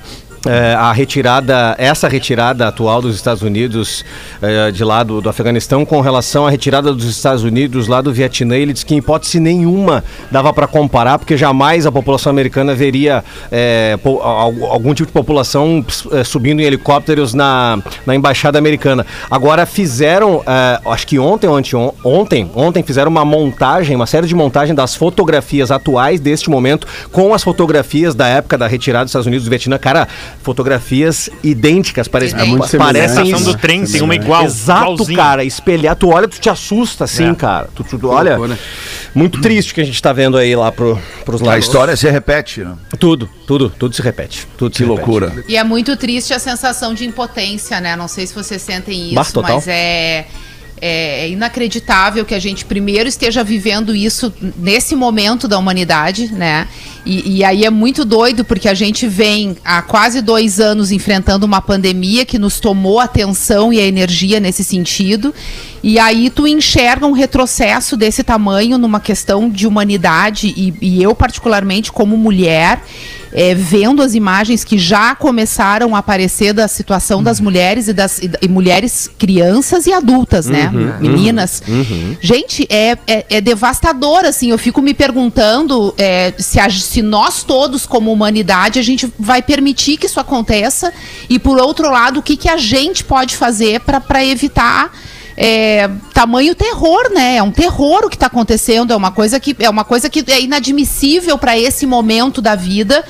Speaker 4: eh, a retirada, essa retirada atual dos Estados Unidos eh, de lá do, do Afeganistão com relação à retirada dos Estados Unidos lá do Vietnã, ele disse que em hipótese nenhuma dava para comparar, porque jamais a população americana veria al- algum tipo de população eh, subindo em helicópteros na, na embaixada americana. Agora fizeram, eh, acho que ontem ou anteon- ontem, ontem fizeram uma montagem, uma série de montagem das fotografias atuais deste momento com as fotografias da época da retirada dos Estados Unidos do Vietnã. Cara, fotografias idênticas, parecem,
Speaker 5: É muito
Speaker 4: parecem
Speaker 7: do trem tem uma igual.
Speaker 4: Exato,
Speaker 7: igualzinho.
Speaker 4: cara. Espelhar, tu olha, tu te assusta assim,
Speaker 7: É.
Speaker 4: cara. Tu, tu- tu olha,
Speaker 3: loucura.
Speaker 4: muito triste o que a gente tá vendo aí lá pro, pros
Speaker 2: A
Speaker 4: lados.
Speaker 2: história se repete, né?
Speaker 4: Tudo, tudo, tudo se repete. Tudo
Speaker 2: Que
Speaker 4: se repete.
Speaker 2: loucura.
Speaker 5: E é muito triste a sensação de impotência, né? Não sei se vocês sentem isso,
Speaker 4: Bah, total.
Speaker 5: mas é, é inacreditável que a gente primeiro esteja vivendo isso nesse momento da humanidade, né? E, e aí é muito doido porque a gente vem há quase dois anos enfrentando uma pandemia que nos tomou a atenção e a energia nesse sentido. E aí tu enxerga um retrocesso desse tamanho numa questão de humanidade e, e eu particularmente como mulher é, vendo as imagens que já começaram a aparecer da situação das mulheres e das e, e mulheres crianças e adultas, né? Meninas. Gente, é, é, é devastador, assim. Eu fico me perguntando é, se, a- se nós todos, como humanidade, a gente vai permitir que isso aconteça. E, por outro lado, o que, que a gente pode fazer para evitar é, tamanho terror, né? É um terror o que está acontecendo, é uma coisa que é uma coisa que é inadmissível para esse momento da vida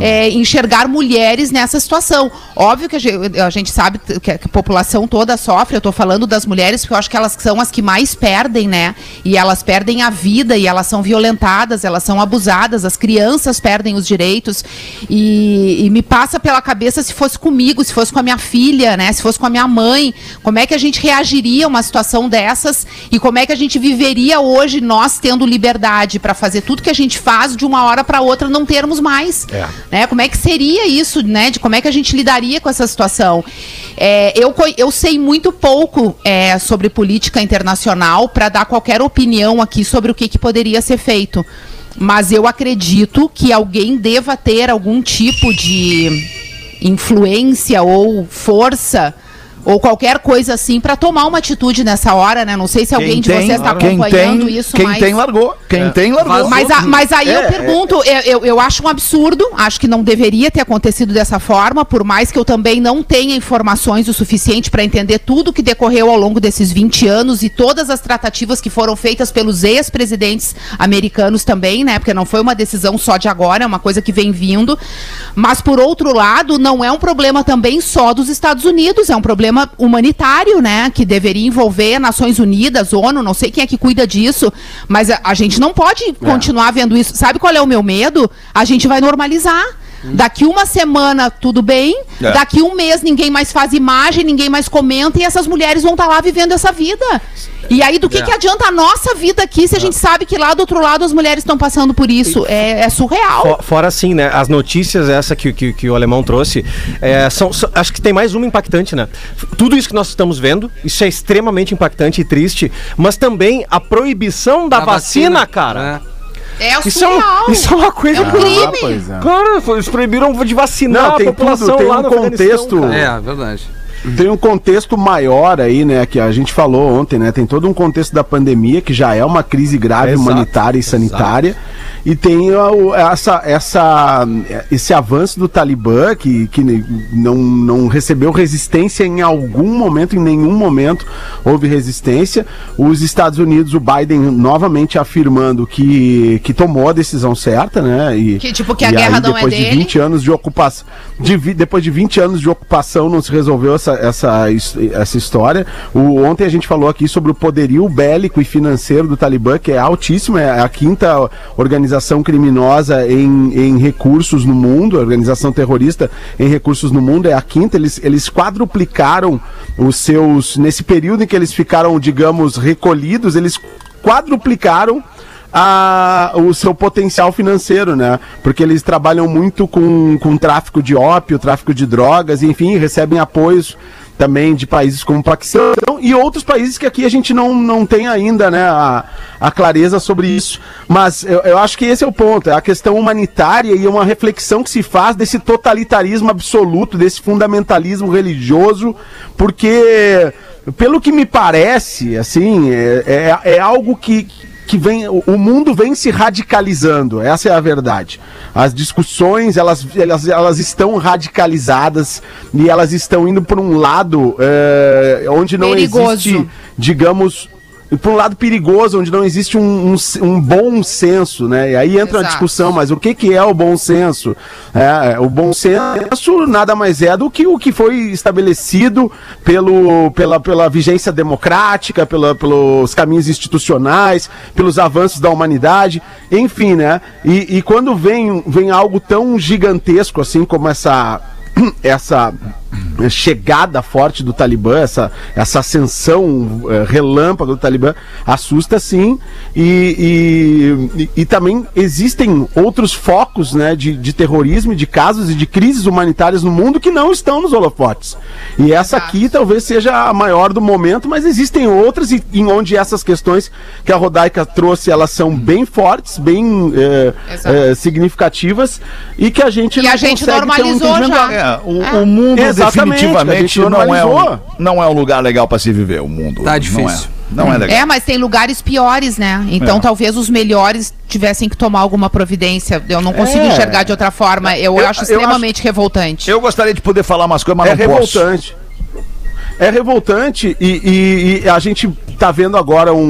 Speaker 5: é, enxergar mulheres nessa situação. Óbvio que a gente, a gente sabe que a, que a população toda sofre. Eu estou falando das mulheres porque eu acho que elas são as que mais perdem, né? E elas perdem a vida e elas são violentadas, elas são abusadas, as crianças perdem os direitos e, e me passa pela cabeça se fosse comigo, se fosse com a minha filha, né? Se fosse com a minha mãe, como é que a gente reagiria uma situação dessas e como é que a gente viveria hoje nós tendo liberdade para fazer tudo que a gente faz de uma hora para outra não termos mais, né? Como é que seria isso, né? De como é que a gente lidaria com essa situação? É, eu, eu sei muito pouco é, sobre política internacional para dar qualquer opinião aqui sobre o que, que poderia ser feito. Mas eu acredito que alguém deva ter algum tipo de influência ou força ou qualquer coisa assim para tomar uma atitude nessa hora, né? Não sei se alguém de vocês está
Speaker 2: quem
Speaker 5: acompanhando
Speaker 2: tem,
Speaker 5: isso,
Speaker 2: quem
Speaker 5: mas...
Speaker 2: tem largou. Quem tem largou.
Speaker 5: Mas, a- mas aí
Speaker 2: É,
Speaker 5: eu pergunto, eu, eu, eu acho um absurdo, acho que não deveria ter acontecido dessa forma, por mais que eu também não tenha informações o suficiente para entender tudo que decorreu ao longo desses 20 anos e todas as tratativas que foram feitas pelos ex-presidentes americanos também, né? Porque não foi uma decisão só de agora, é uma coisa que vem vindo. Mas, por outro lado, não é um problema também só dos Estados Unidos, é um problema humanitário, né? Que deveria envolver Nações Unidas, ONU, não sei quem é que cuida disso, mas a, a gente não pode continuar vendo isso. Sabe qual é o meu medo? A gente vai normalizar. Daqui uma semana, tudo bem.
Speaker 2: É.
Speaker 5: Daqui um mês, ninguém mais faz imagem, ninguém mais comenta e essas mulheres vão estar lá vivendo essa vida. E aí, do que, que adianta a nossa vida aqui se a gente sabe que lá do outro lado as mulheres estão passando por isso? É, é surreal.
Speaker 4: Fo- Fora assim, né? As notícias, essa que, que, que o alemão trouxe, é, são, são- acho que tem mais uma impactante, né? Tudo isso que nós estamos vendo, isso é extremamente impactante e triste, mas também a proibição da,
Speaker 3: Da
Speaker 4: vacina,
Speaker 3: vacina,
Speaker 4: cara.
Speaker 5: É
Speaker 4: Isso é, um- isso é uma coisa
Speaker 5: É um crime.
Speaker 8: é.
Speaker 4: Cara, eles proibiram de vacinar
Speaker 6: Não, tem
Speaker 4: a população
Speaker 6: tudo, tem
Speaker 4: lá
Speaker 6: um
Speaker 4: no
Speaker 6: contexto-.
Speaker 3: É, verdade.
Speaker 6: Tem um contexto maior aí, né, que a gente falou ontem, né? Tem todo um contexto da pandemia, que já é uma crise grave
Speaker 4: Exato,
Speaker 6: humanitária e sanitária. E tem a- o- essa, essa, esse avanço do Talibã, que, que não, não recebeu resistência em algum momento, em nenhum momento houve resistência. Os Estados Unidos, o Biden novamente afirmando que, que tomou a decisão certa, né? E,
Speaker 5: Que, tipo, que a guerra
Speaker 6: aí,
Speaker 5: não é
Speaker 6: depois de
Speaker 5: dele.
Speaker 6: 20 anos de ocupação. de depois de 20 anos de ocupação, não se resolveu essa, essa, his- essa história. O, ontem a gente falou aqui sobre o poderio bélico e financeiro do Talibã, que é altíssimo, é a quinta organização criminosa em, em recursos no mundo, organização terrorista em recursos no mundo, é a quinta. Eles, eles quadruplicaram os seus. Nesse período em que eles ficaram, digamos, recolhidos, eles quadruplicaram a- o seu potencial financeiro, né? Porque eles trabalham muito com, com tráfico de ópio, tráfico de drogas, enfim, recebem apoios também de países como o Paquistão e outros países que aqui a gente não, não tem ainda né, a, a clareza sobre isso. Mas eu, eu acho que esse é o ponto, é a questão humanitária e uma reflexão que se faz desse totalitarismo absoluto, desse fundamentalismo religioso, porque, pelo que me parece, assim, é, é, é algo que que vem, o mundo vem se radicalizando, essa é a verdade. As discussões, elas, elas, elas estão radicalizadas e elas estão indo por um lado eh, onde não
Speaker 5: Perigoso.
Speaker 6: existe, digamos, por um lado perigoso, onde não existe um, um, um bom senso, né? E aí entra a discussão, mas o que, que é o bom senso? É, o bom senso nada mais é do que o que foi estabelecido pelo, pela, pela vigência democrática, pela, pelos caminhos institucionais, pelos avanços da humanidade, enfim, né? E, e quando vem, vem algo tão gigantesco assim como essa [clears throat] essa chegada forte do Talibã, essa, essa ascensão eh, relâmpago do Talibã, assusta sim. E, e, e- também existem outros focos né, de, de terrorismo, e de casos e de crises humanitárias no mundo que não estão nos holofotes. E essa aqui talvez seja a maior do momento, mas existem outras e, em onde essas questões que a Rodaica trouxe, elas são bem fortes, bem
Speaker 5: Exato.
Speaker 6: eh, significativas e que a gente
Speaker 5: E a gente
Speaker 6: consegue ter um
Speaker 5: normalizou já.
Speaker 2: É, o,
Speaker 5: É.
Speaker 2: o mundo
Speaker 6: a
Speaker 2: definitivamente não é, um, não é um lugar legal para se viver, o mundo.
Speaker 3: Tá
Speaker 2: Não
Speaker 3: difícil.
Speaker 2: é, não é legal.
Speaker 5: É, mas tem lugares piores, né? Então
Speaker 2: É.
Speaker 5: talvez os melhores tivessem que tomar alguma providência. Eu não consigo
Speaker 6: É.
Speaker 5: enxergar de outra forma. Eu,
Speaker 6: Eu-
Speaker 5: acho
Speaker 6: eu
Speaker 5: extremamente revoltante.
Speaker 2: Eu gostaria de poder falar umas coisas, mas
Speaker 6: é
Speaker 2: não posso.
Speaker 6: É revoltante e, e- e a gente tá vendo agora um,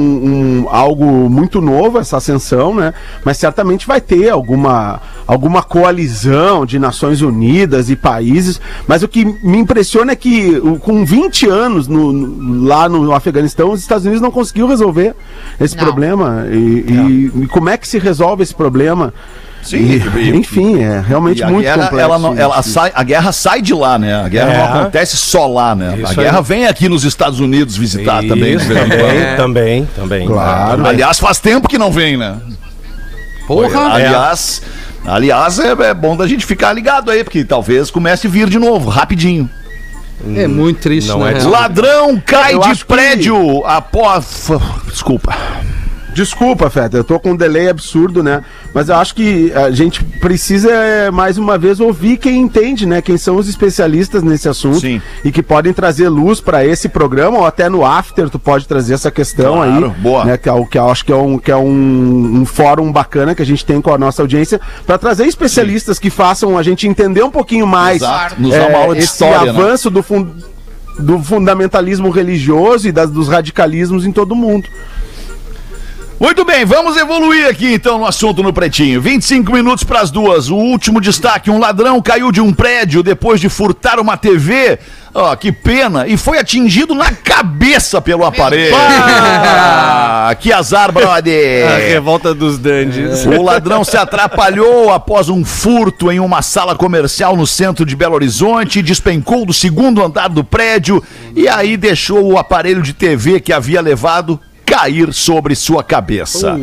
Speaker 6: um- algo muito novo, essa ascensão, né? Mas certamente vai ter alguma, alguma coalizão de Nações Unidas e países. Mas o que me impressiona é que com 20 anos no- no- lá no Afeganistão, os Estados Unidos não conseguiu resolver esse
Speaker 5: Não.
Speaker 6: problema. E, e- e como é que se resolve esse problema?
Speaker 2: Sim,
Speaker 6: E,
Speaker 2: e-
Speaker 6: enfim, é realmente
Speaker 2: E
Speaker 6: muito
Speaker 2: guerra,
Speaker 6: complexo.
Speaker 2: ela não- ela sai, a guerra sai de lá, né? A guerra
Speaker 4: É.
Speaker 2: não acontece só lá, né?
Speaker 4: Isso
Speaker 2: a guerra
Speaker 4: aí.
Speaker 2: vem aqui nos Estados Unidos visitar também.
Speaker 4: Isso,
Speaker 2: em quando.
Speaker 4: também, também, também.
Speaker 6: Claro.
Speaker 2: Aliás, faz tempo que não vem, né?
Speaker 3: Porra.
Speaker 2: Aliás, aliás é, é bom da gente ficar ligado aí, porque talvez comece a vir de novo, rapidinho.
Speaker 3: É muito triste,
Speaker 4: Não
Speaker 3: né?
Speaker 4: é
Speaker 2: Ladrão cai
Speaker 6: Eu
Speaker 2: de
Speaker 6: acho que-
Speaker 2: prédio após. Desculpa.
Speaker 6: Desculpa, Feta, eu tô com um delay absurdo, né? Mas eu acho que a gente precisa, é, mais uma vez, ouvir quem entende, né? Quem são os especialistas nesse assunto
Speaker 2: Sim.
Speaker 6: e que podem trazer luz para esse programa, ou até no After tu pode trazer essa questão
Speaker 2: Claro,
Speaker 6: aí.
Speaker 2: boa.
Speaker 6: Né? Que, é, o- que eu acho que é, um, que é um, um fórum bacana que a gente tem com a nossa audiência, para trazer especialistas que façam a gente entender um pouquinho mais
Speaker 2: Exato. Nos dá uma aula de
Speaker 6: esse
Speaker 2: história, né?
Speaker 6: avanço do, fun- do fundamentalismo religioso e das, dos radicalismos em todo mundo.
Speaker 2: Muito bem, vamos evoluir aqui então no assunto no Pretinho. 25 minutos para as duas. O último destaque: um ladrão caiu de um prédio depois de furtar uma TV. Ó, que pena! E foi atingido na cabeça pelo aparelho. Ah, que azar, brother! [laughs]
Speaker 4: A revolta dos dandies.
Speaker 2: O ladrão se atrapalhou após um furto em uma sala comercial no centro de Belo Horizonte, despencou do segundo andar do prédio e aí deixou o aparelho de TV que havia levado cair sobre sua cabeça.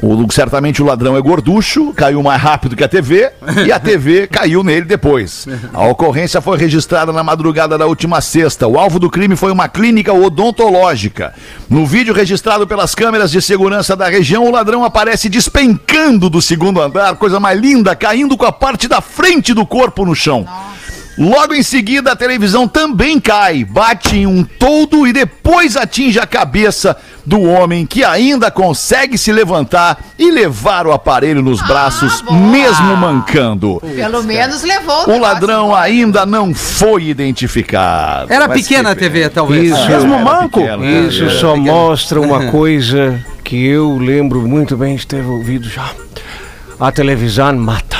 Speaker 2: O, certamente o ladrão é gorducho, caiu mais rápido que a TV e a TV [laughs] caiu nele depois. A ocorrência foi registrada na madrugada da última sexta. O alvo do crime foi uma clínica odontológica. No vídeo registrado pelas câmeras de segurança da região, o ladrão aparece despencando do segundo andar, coisa mais linda, caindo com a parte da frente do corpo no chão. Logo em seguida, a televisão também cai, bate em um toldo e depois atinge a cabeça do homem que ainda consegue se levantar e levar o aparelho nos braços,
Speaker 5: boa.
Speaker 2: mesmo mancando.
Speaker 5: Pelo menos levou
Speaker 2: O
Speaker 5: negócio
Speaker 2: ladrão ainda não foi identificado.
Speaker 3: Era
Speaker 2: Mas
Speaker 3: pequena a TV, talvez.
Speaker 4: Isso.
Speaker 6: Mesmo
Speaker 2: Era
Speaker 6: manco?
Speaker 2: pequeno.
Speaker 4: Isso só mostra uma [laughs] coisa que eu lembro muito bem de ter ouvido já. A televisão mata.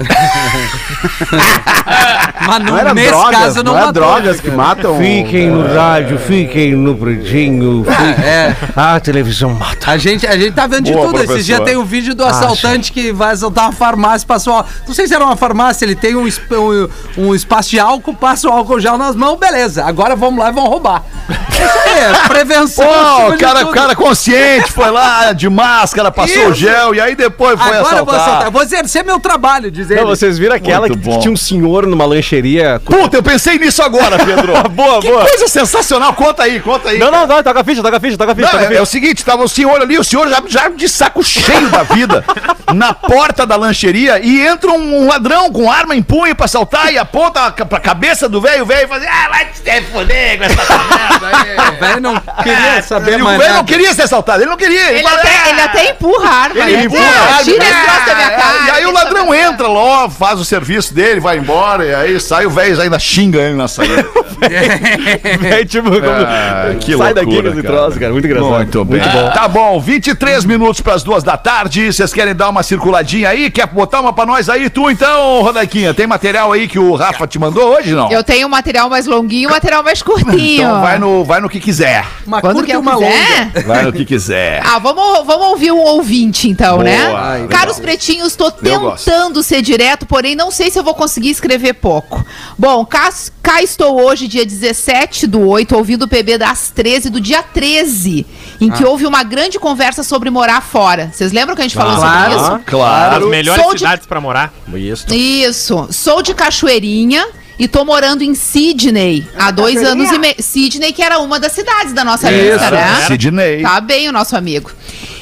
Speaker 4: [laughs]
Speaker 3: Mas no
Speaker 6: Não era
Speaker 3: nesse
Speaker 6: drogas,
Speaker 3: caso não,
Speaker 6: não, é
Speaker 3: matou.
Speaker 6: drogas que matam.
Speaker 4: Fiquem no rádio, fiquem no pretinho. [laughs] fiquem-
Speaker 3: É.
Speaker 4: A televisão mata.
Speaker 3: A gente, a gente tá vendo de
Speaker 2: Boa,
Speaker 3: tudo. Esses
Speaker 2: professor.
Speaker 3: dias tem um vídeo do assaltante que vai assaltar uma farmácia, passou. ó, Não sei se era uma farmácia, ele tem um, um, um espaço de álcool, passa o álcool gel nas mãos, beleza. Agora vamos lá e vão roubar. Isso aí, é [laughs] prevenção.
Speaker 2: Pô, o
Speaker 3: de
Speaker 2: cara,
Speaker 3: tudo.
Speaker 2: cara consciente foi lá de máscara, passou o
Speaker 3: Isso.
Speaker 2: gel e aí depois foi
Speaker 3: Agora eu vou assaltar.
Speaker 2: assaltar.
Speaker 3: Eu vou exercer meu trabalho, dizer.
Speaker 4: Não, vocês viram aquela que
Speaker 2: bom.
Speaker 4: tinha um senhor numa lancheria.
Speaker 2: Puta, eu pensei nisso agora, [laughs] Pedro.
Speaker 4: Boa,
Speaker 2: que
Speaker 4: boa.
Speaker 2: coisa sensacional. Conta aí, conta aí.
Speaker 4: Não, não, não, toca a ficha, toca a ficha, toca a ficha.
Speaker 2: Não,
Speaker 4: toca a
Speaker 2: é, é
Speaker 4: ficha.
Speaker 2: o seguinte, tava o senhor ali, o senhor já, já de saco cheio da vida, [laughs] na porta da lancheria, e entra um, um ladrão com arma em punho pra assaltar e aponta pra cabeça do velho, o velho faz, ah, vai te fuder com essa merda aí. [laughs]
Speaker 3: O velho não queria saber
Speaker 2: E o
Speaker 3: mais
Speaker 2: velho não queria ser assaltado, ele não queria.
Speaker 5: Ele
Speaker 2: fala,
Speaker 5: até,
Speaker 2: "Ah,
Speaker 5: ele até empurra a arma.
Speaker 2: Ele
Speaker 5: né?
Speaker 2: empurra
Speaker 5: É,
Speaker 2: a arma.
Speaker 5: Tira esse troço da minha
Speaker 2: É,
Speaker 5: cara.
Speaker 2: E aí o ladrão entra lá, faz o serviço dele, vai embora, e aí sai o velho ainda xinga ele na saída. [laughs] [laughs]
Speaker 4: É tipo, como...
Speaker 2: Ah, que
Speaker 4: sai daqui
Speaker 2: loucura,
Speaker 4: esse
Speaker 2: cara.
Speaker 4: troço, cara. Muito engraçado.
Speaker 2: Muito bem. Tá bom, 23 minutos pras duas da tarde. Vocês querem dar uma circuladinha aí? Quer botar uma pra nós aí? Tu então, Rodaquinha, tem material aí que o Rafa te mandou hoje, não?
Speaker 5: Eu tenho um material mais longuinho e um material mais curtinho.
Speaker 2: Então vai no, vai no que quiser.
Speaker 3: Uma
Speaker 5: Quando
Speaker 3: curta
Speaker 5: que
Speaker 3: e uma
Speaker 5: quiser.
Speaker 3: longa.
Speaker 2: Vai no que quiser.
Speaker 5: Ah, vamos, vamos ouvir um ouvinte então,
Speaker 2: Boa,
Speaker 5: né?
Speaker 2: legal.
Speaker 5: Caros pretinhos, tô tentando ser direto, porém não sei se eu vou conseguir escrever pouco. Bom, cá, cá estou hoje, dia 17 do 8, ouvindo o PB das 13 do dia 13, em
Speaker 2: Ah.
Speaker 5: que houve uma grande conversa sobre morar fora. Vocês lembram que a gente falou
Speaker 3: Claro.
Speaker 5: sobre isso?
Speaker 7: As
Speaker 2: Claro.
Speaker 7: melhores
Speaker 5: Sou de-
Speaker 7: cidades pra morar.
Speaker 4: Isso.
Speaker 5: Isso. Sou de Cachoeirinha e tô morando em Sydney há dois anos e meio. Sydney, que era uma das cidades da nossa lista, né?
Speaker 2: Sidney.
Speaker 5: Tá bem o nosso amigo.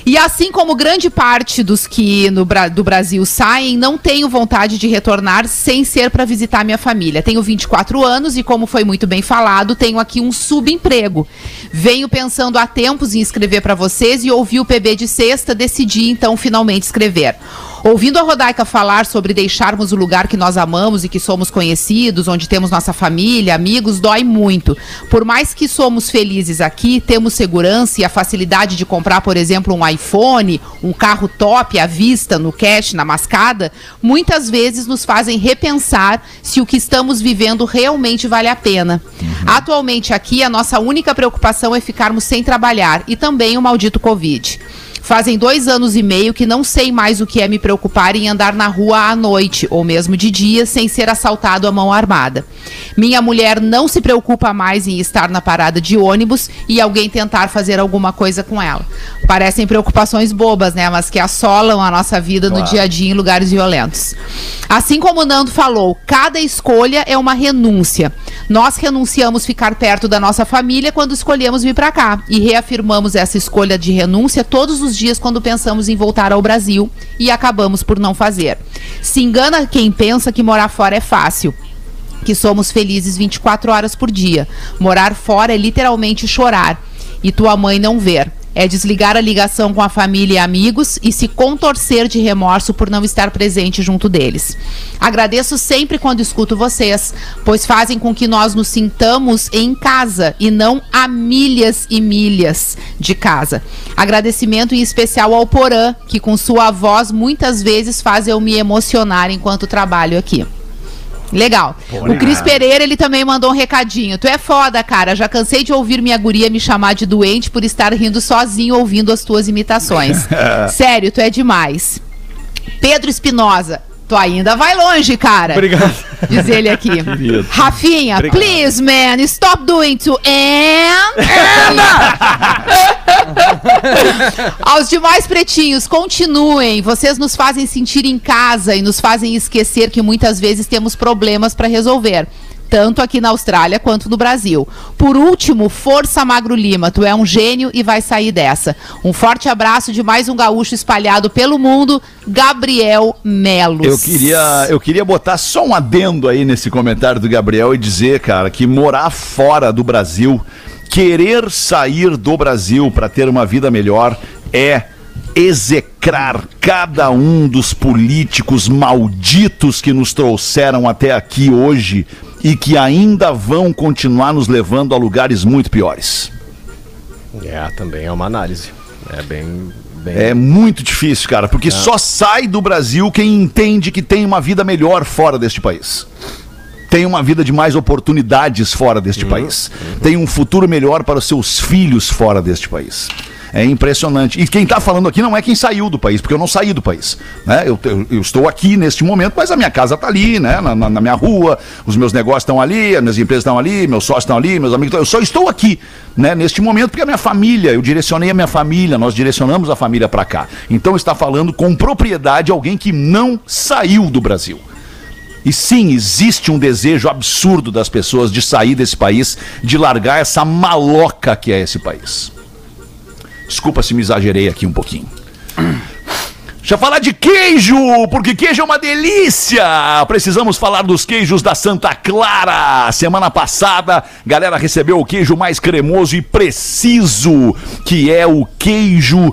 Speaker 5: E assim como grande parte dos que no, do Brasil saem, não tenho vontade de retornar sem ser para visitar minha família. Tenho 24 anos e, como foi muito bem falado, tenho aqui um subemprego. Venho pensando há tempos em escrever para vocês e ouvi o PB de sexta, decidi então finalmente escrever. Ouvindo a Rodaica falar sobre deixarmos o lugar que nós amamos e que somos conhecidos, onde temos nossa família, amigos, dói muito. Por mais que somos felizes aqui, temos segurança e a facilidade de comprar, por exemplo, um iPhone, um carro top à vista, no cash, na mascada, muitas vezes nos fazem repensar se o que estamos vivendo realmente vale a pena. Atualmente aqui, a nossa única preocupação é ficarmos sem trabalhar e também o maldito Covid. Fazem dois anos e meio que não sei mais o que é me preocupar em andar na rua à noite ou mesmo de dia sem ser assaltado à mão armada. Minha mulher não se preocupa mais em estar na parada de ônibus e alguém tentar fazer alguma coisa com ela. Parecem preocupações bobas, né? Mas que assolam a nossa vida no dia a dia em lugares violentos. Assim como o Nando falou, cada escolha é uma renúncia. Nós renunciamos ficar perto da nossa família quando escolhemos vir para cá e reafirmamos essa escolha de renúncia todos os dias quando pensamos em voltar ao Brasil e acabamos por não fazer. Se engana quem pensa que morar fora é fácil que somos felizes 24 horas por dia. Morar fora é literalmente chorar e tua mãe não ver. É desligar a ligação com a família e amigos e se contorcer de remorso por não estar presente junto deles. Agradeço sempre quando escuto vocês, pois fazem com que nós nos sintamos em casa e não a milhas e milhas de casa. Agradecimento em especial ao Porã, que com sua voz muitas vezes faz eu me emocionar enquanto trabalho aqui. Legal. O Cris Pereira, ele também mandou um recadinho. Tu é foda, cara. Já cansei de ouvir minha guria me chamar de doente por estar rindo sozinho ouvindo as tuas imitações. [laughs] Sério, tu é demais. Pedro Espinosa. Tu ainda vai longe, cara.
Speaker 4: Obrigado.
Speaker 5: Diz ele aqui. [laughs] Rafinha, please, man, stop doing to and. [laughs] Aos demais pretinhos, continuem. Vocês nos fazem sentir em casa e nos fazem esquecer que muitas vezes temos problemas para resolver. Tanto aqui na Austrália quanto no Brasil. Por último, força Magro Lima. Tu é um gênio e vai sair dessa. Um forte abraço de mais um gaúcho espalhado pelo mundo, Gabriel Melos.
Speaker 2: Eu queria, eu queria botar só um adendo aí nesse comentário do Gabriel e dizer, cara, que morar fora do Brasil, querer sair do Brasil para ter uma vida melhor é execrar cada um dos políticos malditos que nos trouxeram até aqui hoje e que ainda vão continuar nos levando a lugares muito piores.
Speaker 4: É, também é uma análise. É bem. bem...
Speaker 2: É muito difícil, cara, porque só sai do Brasil quem entende que tem uma vida melhor fora deste país. Tem uma vida de mais oportunidades fora deste país. Tem um futuro melhor para os seus filhos fora deste país. É impressionante. E quem está falando aqui não é quem saiu do país, porque eu não saí do país. Né? Eu, eu- eu estou aqui neste momento, mas a minha casa está ali, né? na, na- na minha rua, os meus negócios estão ali, as minhas empresas estão ali, meus sócios estão ali, meus amigos estão Eu só estou aqui né? neste momento porque a minha família, eu direcionei a minha família, nós direcionamos a família para cá. Então está falando com propriedade alguém que não saiu do Brasil. E sim, existe um desejo absurdo das pessoas de sair desse país, de largar essa maloca que é esse país. Desculpa se me exagerei aqui um pouquinho. Deixa eu falar de queijo, porque queijo é uma delícia! Precisamos falar dos queijos da Santa Clara. Semana passada, galera recebeu o queijo mais cremoso e preciso, que é o queijo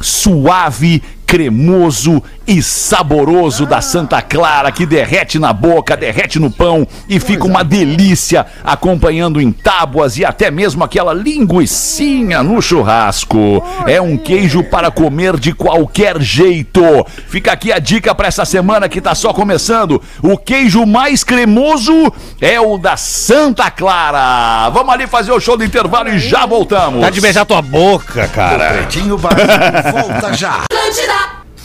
Speaker 2: suave, cremoso e saboroso da Santa Clara, que derrete na boca, derrete no pão e fica uma delícia acompanhando em tábuas e até mesmo aquela linguiçinha no churrasco. É um queijo para comer de qualquer jeito. Fica aqui a dica para essa semana que tá só começando. O queijo mais cremoso é o da Santa Clara. Vamos ali fazer o show do intervalo e já voltamos.
Speaker 9: Tá de beijar tua boca, cara.
Speaker 1: Pretinho [laughs] Básico volta já.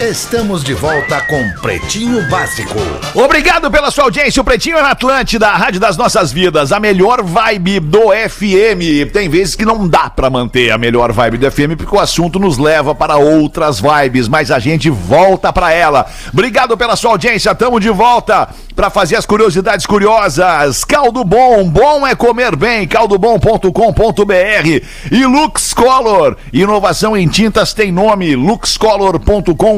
Speaker 1: Estamos de volta com Pretinho Básico.
Speaker 2: Obrigado pela sua audiência. O Pretinho é na Atlântida, a rádio das nossas vidas, a melhor vibe do FM. Tem vezes que não dá pra manter a melhor vibe do FM porque o assunto nos leva para outras vibes, mas a gente volta pra ela. Obrigado pela sua audiência. Tamo de volta pra fazer as curiosidades curiosas. Caldo Bom, bom é comer bem. caldobom.com.br e Lux Color. Inovação em tintas tem nome.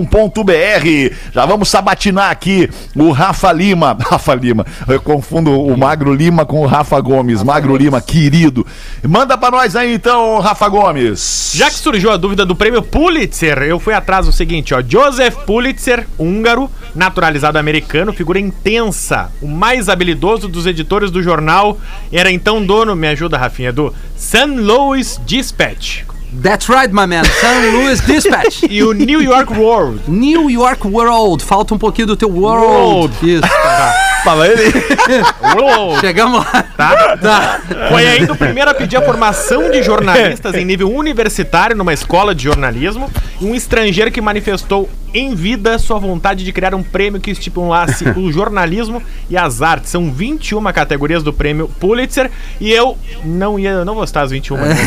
Speaker 2: luxcolor.com.br Já vamos sabatinar aqui o Rafa Lima. [laughs] Rafa Lima, eu confundo o Magro Lima com o Rafa Gomes. Magro Lima, querido. Manda pra nós aí então, Rafa Gomes.
Speaker 7: Já que surgiu a dúvida do prêmio Pulitzer, eu fui atrás do seguinte, ó. Joseph Pulitzer, húngaro, naturalizado americano, figura intensa, o mais habilidoso dos editores do jornal, era então dono, me ajuda, Rafinha, do St. Louis Dispatch
Speaker 3: That's right, my man. St. Louis Dispatch.
Speaker 7: e o New York World.
Speaker 3: New York World. Falta um pouquinho do teu world.
Speaker 7: World.
Speaker 3: Isso. [laughs]
Speaker 2: Fala ele. [laughs]
Speaker 7: World.
Speaker 3: Chegamos lá.
Speaker 7: Tá?
Speaker 3: Tá.
Speaker 7: Foi ainda o primeiro a pedir a formação de jornalistas em nível universitário numa escola de jornalismo um estrangeiro que manifestou em vida sua vontade de criar um prêmio que estimulasse [laughs] o jornalismo e as artes. São 21 categorias do prêmio Pulitzer e eu não ia, não vou estar as 21, não, não, não, [laughs]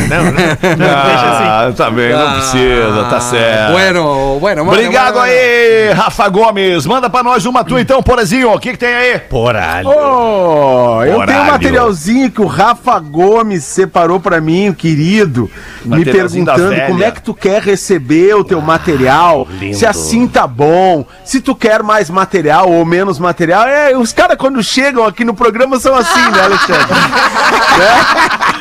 Speaker 7: deixa assim.
Speaker 2: Ah, tá bem, não precisa, tá certo.
Speaker 3: Bueno, bueno, bueno,
Speaker 2: Obrigado
Speaker 3: bueno,
Speaker 2: aí, Rafa Gomes. Manda pra nós uma tua então, Porazinho. O que que tem aí?
Speaker 9: Poralho.
Speaker 6: Oh, eu tenho
Speaker 2: Horário.
Speaker 6: Materialzinho que o Rafa Gomes separou pra mim, o querido, me perguntando como é que tu quer receber o teu material,
Speaker 9: lindo.
Speaker 6: se assim tá bom, se tu quer mais material ou menos material. É, os caras quando chegam aqui no programa são assim, né, Alexandre? [laughs] Né?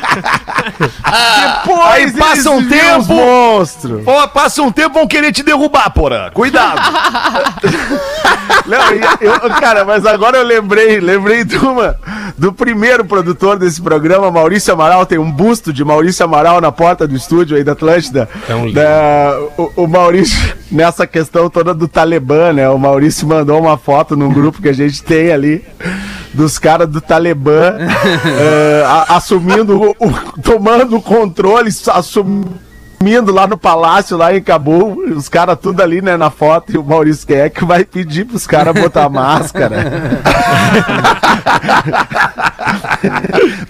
Speaker 6: Depois
Speaker 2: Aí passa um tempo.
Speaker 6: os monstros.
Speaker 2: Pô, passa um tempo, vão querer te derrubar, Porã. Cuidado. [laughs]
Speaker 6: Não, eu, cara, mas agora eu lembrei, lembrei de uma, do primeiro produtor desse programa, Maurício Amaral, tem um busto de Maurício Amaral na porta do estúdio aí da Atlântida.
Speaker 9: Tão lindo.
Speaker 6: Da- o, o Maurício, nessa questão toda do Talibã, né? O Maurício mandou uma foto num grupo que a gente tem ali dos caras do Talibã [laughs] a- assumindo, o, o- tomando o controle, assumindo lá no palácio, lá em Cabul, os caras tudo ali, né, na foto, e o Maurício quer é que vai pedir pros caras botar máscara.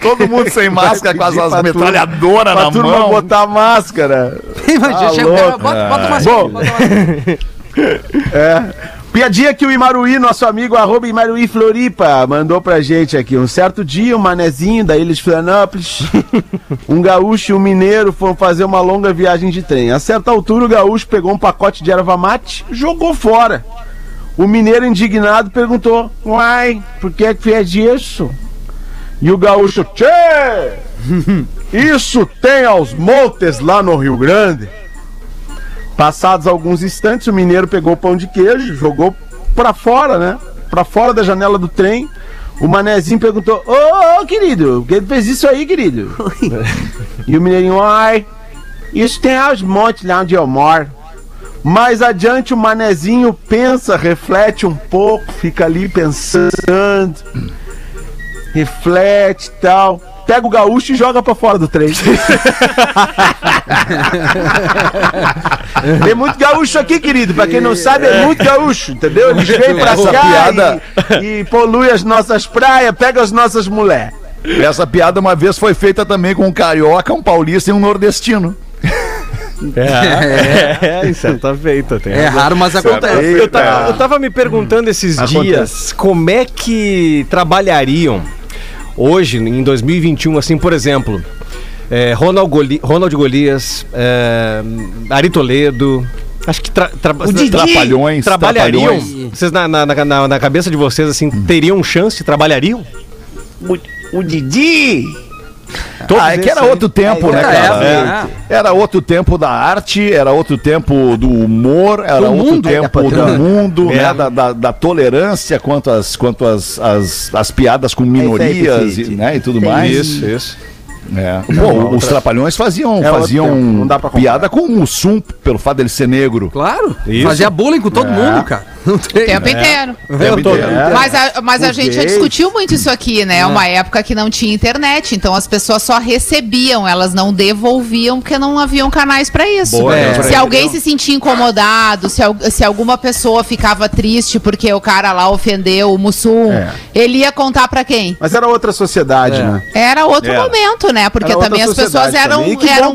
Speaker 6: [laughs]
Speaker 2: Todo mundo sem máscara, com as, metralhadoras na
Speaker 6: turma
Speaker 2: mão.
Speaker 6: botar máscara.
Speaker 3: Imagina,
Speaker 6: Tá
Speaker 3: chega, bota, bota uma
Speaker 6: Bom.
Speaker 3: bota uma- [laughs]
Speaker 6: É. Piadinha que o Imaruí, nosso amigo arroba Imaruí Floripa, mandou pra gente aqui. Um certo dia, um manezinho da ilha de Florianópolis, [laughs] um gaúcho e um mineiro foram fazer uma longa viagem de trem. A certa altura, o gaúcho pegou um pacote de erva mate jogou fora. O mineiro, indignado, perguntou: Uai, por que é que fez isso? E o gaúcho: Tchê! [laughs] Isso tem aos montes lá no Rio Grande. Passados alguns instantes, o mineiro pegou o pão de queijo, jogou pra fora, né? Pra fora da janela do trem. O manezinho perguntou: Ô, ô, querido, por que fez isso aí, querido? [laughs] e o mineirinho: Ai, isso tem aos montes lá onde eu moro. Mais adiante, o manezinho pensa, reflete um pouco, fica ali pensando, reflete e tal. Pega o gaúcho e joga pra fora do trem. [laughs] [laughs] Tem muito gaúcho aqui, querido. Pra quem não sabe, é muito gaúcho, entendeu? Eles vêm pra
Speaker 2: Essa
Speaker 6: cá
Speaker 2: piada-
Speaker 6: e, e polui as nossas praias, pega as nossas mulheres.
Speaker 2: Essa piada uma vez foi feita também com um carioca, um paulista e um nordestino.
Speaker 4: É, [laughs] isso é, tá feito. Tem
Speaker 3: É
Speaker 4: razão.
Speaker 3: raro, mas acontece.
Speaker 4: Eu, ta- eu tava me perguntando esses dias como é que trabalhariam hoje, em 2021, assim, por exemplo, é, Ronald, Goli Ronald Golias, é, Ari Toledo. Acho que tra tra
Speaker 2: Trapalhões,
Speaker 4: trabalhariam.
Speaker 2: Trapalhões.
Speaker 4: Vocês, na, na, na, na cabeça de vocês, assim, teriam chance? Trabalhariam?
Speaker 9: O Didi.
Speaker 4: Todos
Speaker 2: ah, é que era
Speaker 4: aí.
Speaker 2: outro tempo, né,
Speaker 3: outra
Speaker 2: cara?
Speaker 3: época,
Speaker 2: É.
Speaker 3: né?
Speaker 2: Era outro tempo da arte, era outro tempo do humor, era
Speaker 3: Do
Speaker 2: outro
Speaker 3: mundo.
Speaker 2: tempo do mundo,
Speaker 4: É.
Speaker 2: né, da, da, da tolerância quanto às quanto às, às, às piadas com minorias e, né, e tudo mais.
Speaker 4: Isso, isso.
Speaker 2: É. Pô, os trapalhões faziam,
Speaker 6: É
Speaker 2: faziam piada com o Mussum, pelo fato dele ser negro.
Speaker 3: Claro.
Speaker 4: Isso.
Speaker 3: Fazia bullying com todo
Speaker 2: É.
Speaker 3: mundo, cara. Não tem.
Speaker 5: O tempo inteiro.
Speaker 2: Tempo
Speaker 4: tô-
Speaker 2: inteiro.
Speaker 6: É.
Speaker 5: Mas a, mas a gente já discutiu muito isso aqui, né? Uma época que não tinha internet, então as pessoas só recebiam, elas não devolviam porque não haviam canais pra isso.
Speaker 4: Boa,
Speaker 3: É.
Speaker 4: né?
Speaker 5: Se alguém se sentia incomodado, se, se alguma pessoa ficava triste porque o cara lá ofendeu o Mussum,
Speaker 6: É.
Speaker 5: ele ia contar pra quem?
Speaker 6: Mas era outra sociedade,
Speaker 3: É.
Speaker 6: né?
Speaker 5: Era outro
Speaker 2: Era.
Speaker 5: momento, né? Porque
Speaker 6: Era
Speaker 5: também as pessoas eram, eram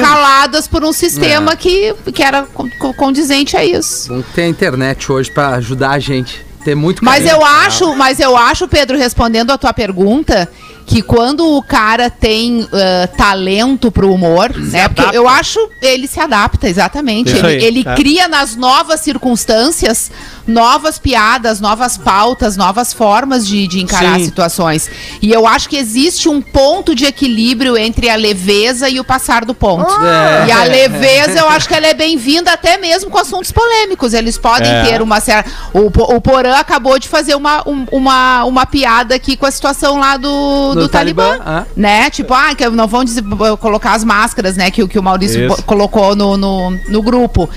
Speaker 5: caladas por um sistema que, que era con- con- condizente a isso.
Speaker 3: A internet hoje pra ajudar a gente. Ter muito
Speaker 5: Mas
Speaker 3: carinho.
Speaker 5: eu acho, mas eu acho, Pedro, respondendo a tua pergunta, que quando o cara tem ah, talento pro humor, né? Porque eu acho ele se adapta, exatamente.
Speaker 4: Isso
Speaker 5: Ele,
Speaker 4: aí,
Speaker 5: ele
Speaker 4: é.
Speaker 5: cria nas novas circunstâncias novas piadas, novas pautas, novas formas de, de encarar
Speaker 4: Sim.
Speaker 5: situações. E eu acho que existe um ponto de equilíbrio entre a leveza e o passar do ponto.
Speaker 3: É.
Speaker 5: E a leveza, eu [laughs] acho que ela é bem-vinda até mesmo com assuntos polêmicos. Eles podem
Speaker 4: É.
Speaker 5: ter uma certa. O, o Porã acabou de fazer uma, um- uma, uma piada aqui com a situação lá do,
Speaker 3: Do
Speaker 5: do, Talibã.
Speaker 3: Talibã, ah.
Speaker 5: Né? Tipo, ah, que não vão dizer- colocar as máscaras, né? Que, o- que o Maurício
Speaker 4: Isso.
Speaker 5: colocou no, no, no grupo.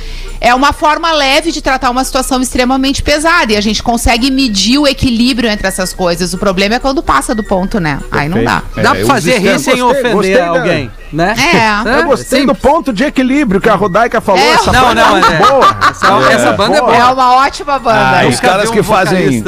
Speaker 5: É uma forma leve de tratar uma situação extremamente pesada. E a gente consegue medir o equilíbrio entre essas coisas. O problema é quando passa do ponto, né? Aí não dá.
Speaker 3: Dá pra
Speaker 6: os
Speaker 3: fazer rir sem ofender
Speaker 6: gostei
Speaker 3: alguém, né?
Speaker 5: É.
Speaker 6: Eu gostei
Speaker 3: Sim.
Speaker 6: do ponto de equilíbrio que a Rodaica falou.
Speaker 5: É,
Speaker 6: essa
Speaker 3: não,
Speaker 6: banda
Speaker 3: não,
Speaker 6: é muito
Speaker 3: é.
Speaker 6: boa.
Speaker 3: Essa, essa banda é boa.
Speaker 5: É uma ótima banda.
Speaker 2: Ah, os caras que
Speaker 3: um
Speaker 2: fazem.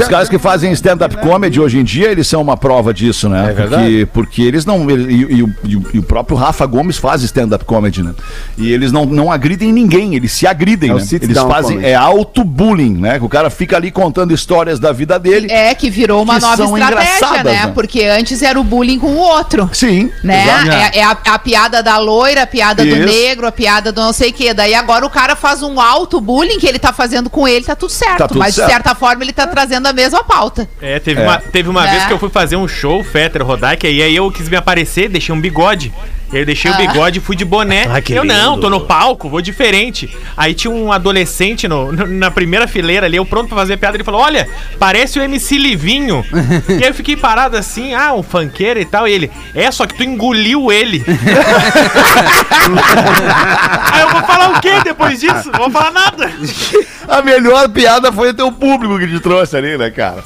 Speaker 2: Os caras que fazem stand-up comedy hoje em dia, eles são uma prova disso, né?
Speaker 4: É verdade.
Speaker 2: Porque, porque eles não. ele- e, e o- e e o próprio Rafa Gomes faz stand-up comedy, né? E eles não, não agridem ninguém, eles se agridem,
Speaker 6: É
Speaker 2: né? Eles fazem.
Speaker 6: comedy.
Speaker 2: É auto-bullying, né? Que o cara fica ali contando histórias da vida dele.
Speaker 5: É, que virou uma
Speaker 2: Que
Speaker 5: nova estratégia, né?
Speaker 2: né?
Speaker 5: Porque antes era o bullying com o outro.
Speaker 2: Sim.
Speaker 5: Né? É, é a, a piada da loira, a piada
Speaker 2: Isso.
Speaker 5: do negro, a piada do não sei o quê. Daí agora o cara faz um auto-bullying que ele tá fazendo com ele, tá tudo certo.
Speaker 2: Tá tudo
Speaker 5: mas
Speaker 2: certo.
Speaker 5: de certa forma ele tá trazendo a mesma pauta.
Speaker 7: É, teve
Speaker 2: É.
Speaker 7: uma, teve uma
Speaker 5: É.
Speaker 7: vez que eu fui fazer um show, Fetter, Rodak, e aí eu quis me aparecer, deixei um bigode. E aí eu deixei o
Speaker 5: Ah.
Speaker 7: bigode e fui de boné.
Speaker 4: Que
Speaker 7: eu não,
Speaker 4: lindo.
Speaker 7: tô no palco, vou diferente. Aí tinha um adolescente no, no- na primeira fileira ali, eu pronto pra fazer piada, ele falou: Olha, parece o MC Livinho. [laughs] e aí eu fiquei parado assim, ah, um funkeiro e tal. E ele, é, só que tu engoliu ele. [laughs] aí eu vou falar o quê depois disso? Não vou falar nada.
Speaker 2: A melhor piada foi o teu público que te trouxe ali, né, cara?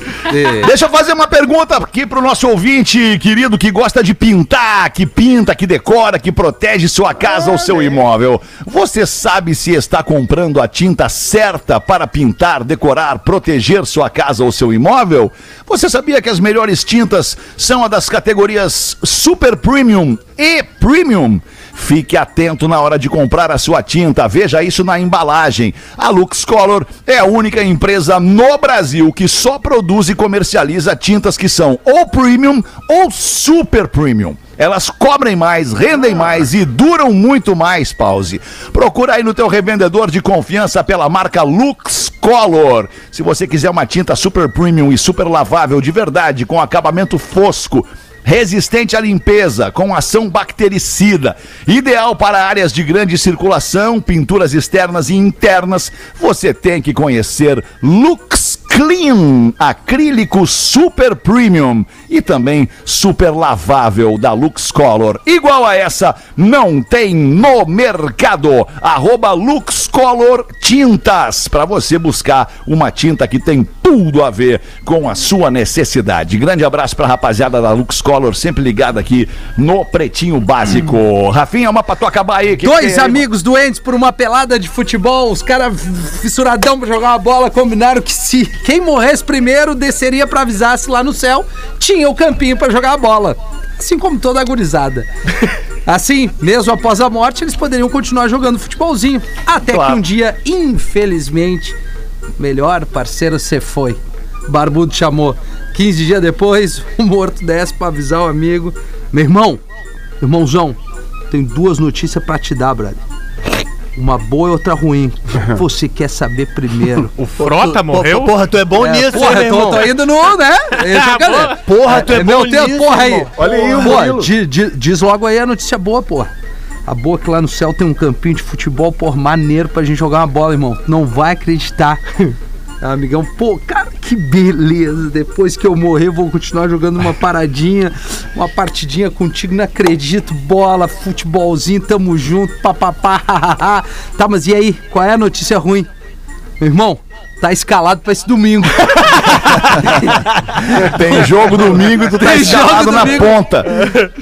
Speaker 2: Deixa eu fazer uma pergunta aqui pro nosso ouvinte querido que gosta de pintar, que pinta, que decora, que protege sua casa ou seu imóvel. Você sabe se está comprando a tinta certa para pintar, decorar, proteger sua casa ou seu imóvel? Você sabia que as melhores tintas são a das categorias Super Premium e Premium? Fique atento na hora de comprar a sua tinta. Veja isso na embalagem. A Lux Color é a única empresa no Brasil que só produz e comercializa tintas que são ou premium ou super premium. Elas cobrem mais, rendem mais e duram muito mais, pause. Procura aí no teu revendedor de confiança pela marca Lux Color. Se você quiser uma tinta super premium e super lavável de verdade, com acabamento fosco, resistente à limpeza, com ação bactericida, ideal para áreas de grande circulação, pinturas externas e internas, você tem que conhecer Lux Clean, acrílico super premium e também super lavável da Lux Color. Igual a essa, não tem no mercado. Arroba Lux Color Tintas, para você buscar uma tinta que tem tudo a ver com a sua necessidade. Grande abraço pra rapaziada da Lux Color, sempre ligada aqui no Pretinho Básico. Rafinha, uma pra tu acabar aí. que que
Speaker 3: Dois
Speaker 2: aí?
Speaker 3: amigos doentes por uma pelada de futebol, os caras fissuradão pra jogar uma bola, combinaram que se quem morresse primeiro desceria pra avisar se lá no céu tinha o campinho pra jogar a bola. Assim como toda a gurizada. [laughs] Assim, mesmo após a morte, eles poderiam continuar jogando futebolzinho. Até
Speaker 2: Claro.
Speaker 3: que um dia, infelizmente, melhor parceiro você foi. Barbudo chamou. 15 dias depois, o [laughs] morto desce pra avisar o amigo. Meu irmão, irmãozão, tenho duas notícias pra te dar, brother. Uma boa e outra ruim. O [laughs] que você quer saber primeiro?
Speaker 7: O Frota morreu?
Speaker 4: Porra, tu é bom
Speaker 3: É,
Speaker 4: nisso,
Speaker 3: porra,
Speaker 4: hein,
Speaker 3: eu
Speaker 4: meu
Speaker 3: tô, tô
Speaker 4: irmão?
Speaker 3: indo no, né? Eu
Speaker 7: Ah.
Speaker 4: Porra, tu é
Speaker 3: meu
Speaker 4: bom
Speaker 3: tempo,
Speaker 4: nisso,
Speaker 3: porra aí.
Speaker 4: irmão.
Speaker 6: Olha aí o
Speaker 3: Pô,
Speaker 6: Murilo.
Speaker 3: di- di- diz logo aí a notícia boa, porra. A boa é que lá no céu tem um campinho de futebol, por maneiro pra gente jogar uma bola, irmão. Não vai acreditar. [laughs] Amigão, pô, cara, que beleza. Depois que eu morrer, vou continuar jogando uma paradinha, uma partidinha contigo. Não acredito. Bola, futebolzinho, tamo junto, papapá. [laughs] Tá, mas e aí? Qual é a notícia ruim? Meu irmão, tá escalado pra esse domingo. [laughs]
Speaker 2: Tem jogo domingo e tu tá
Speaker 3: Tem
Speaker 2: escalado na ponta.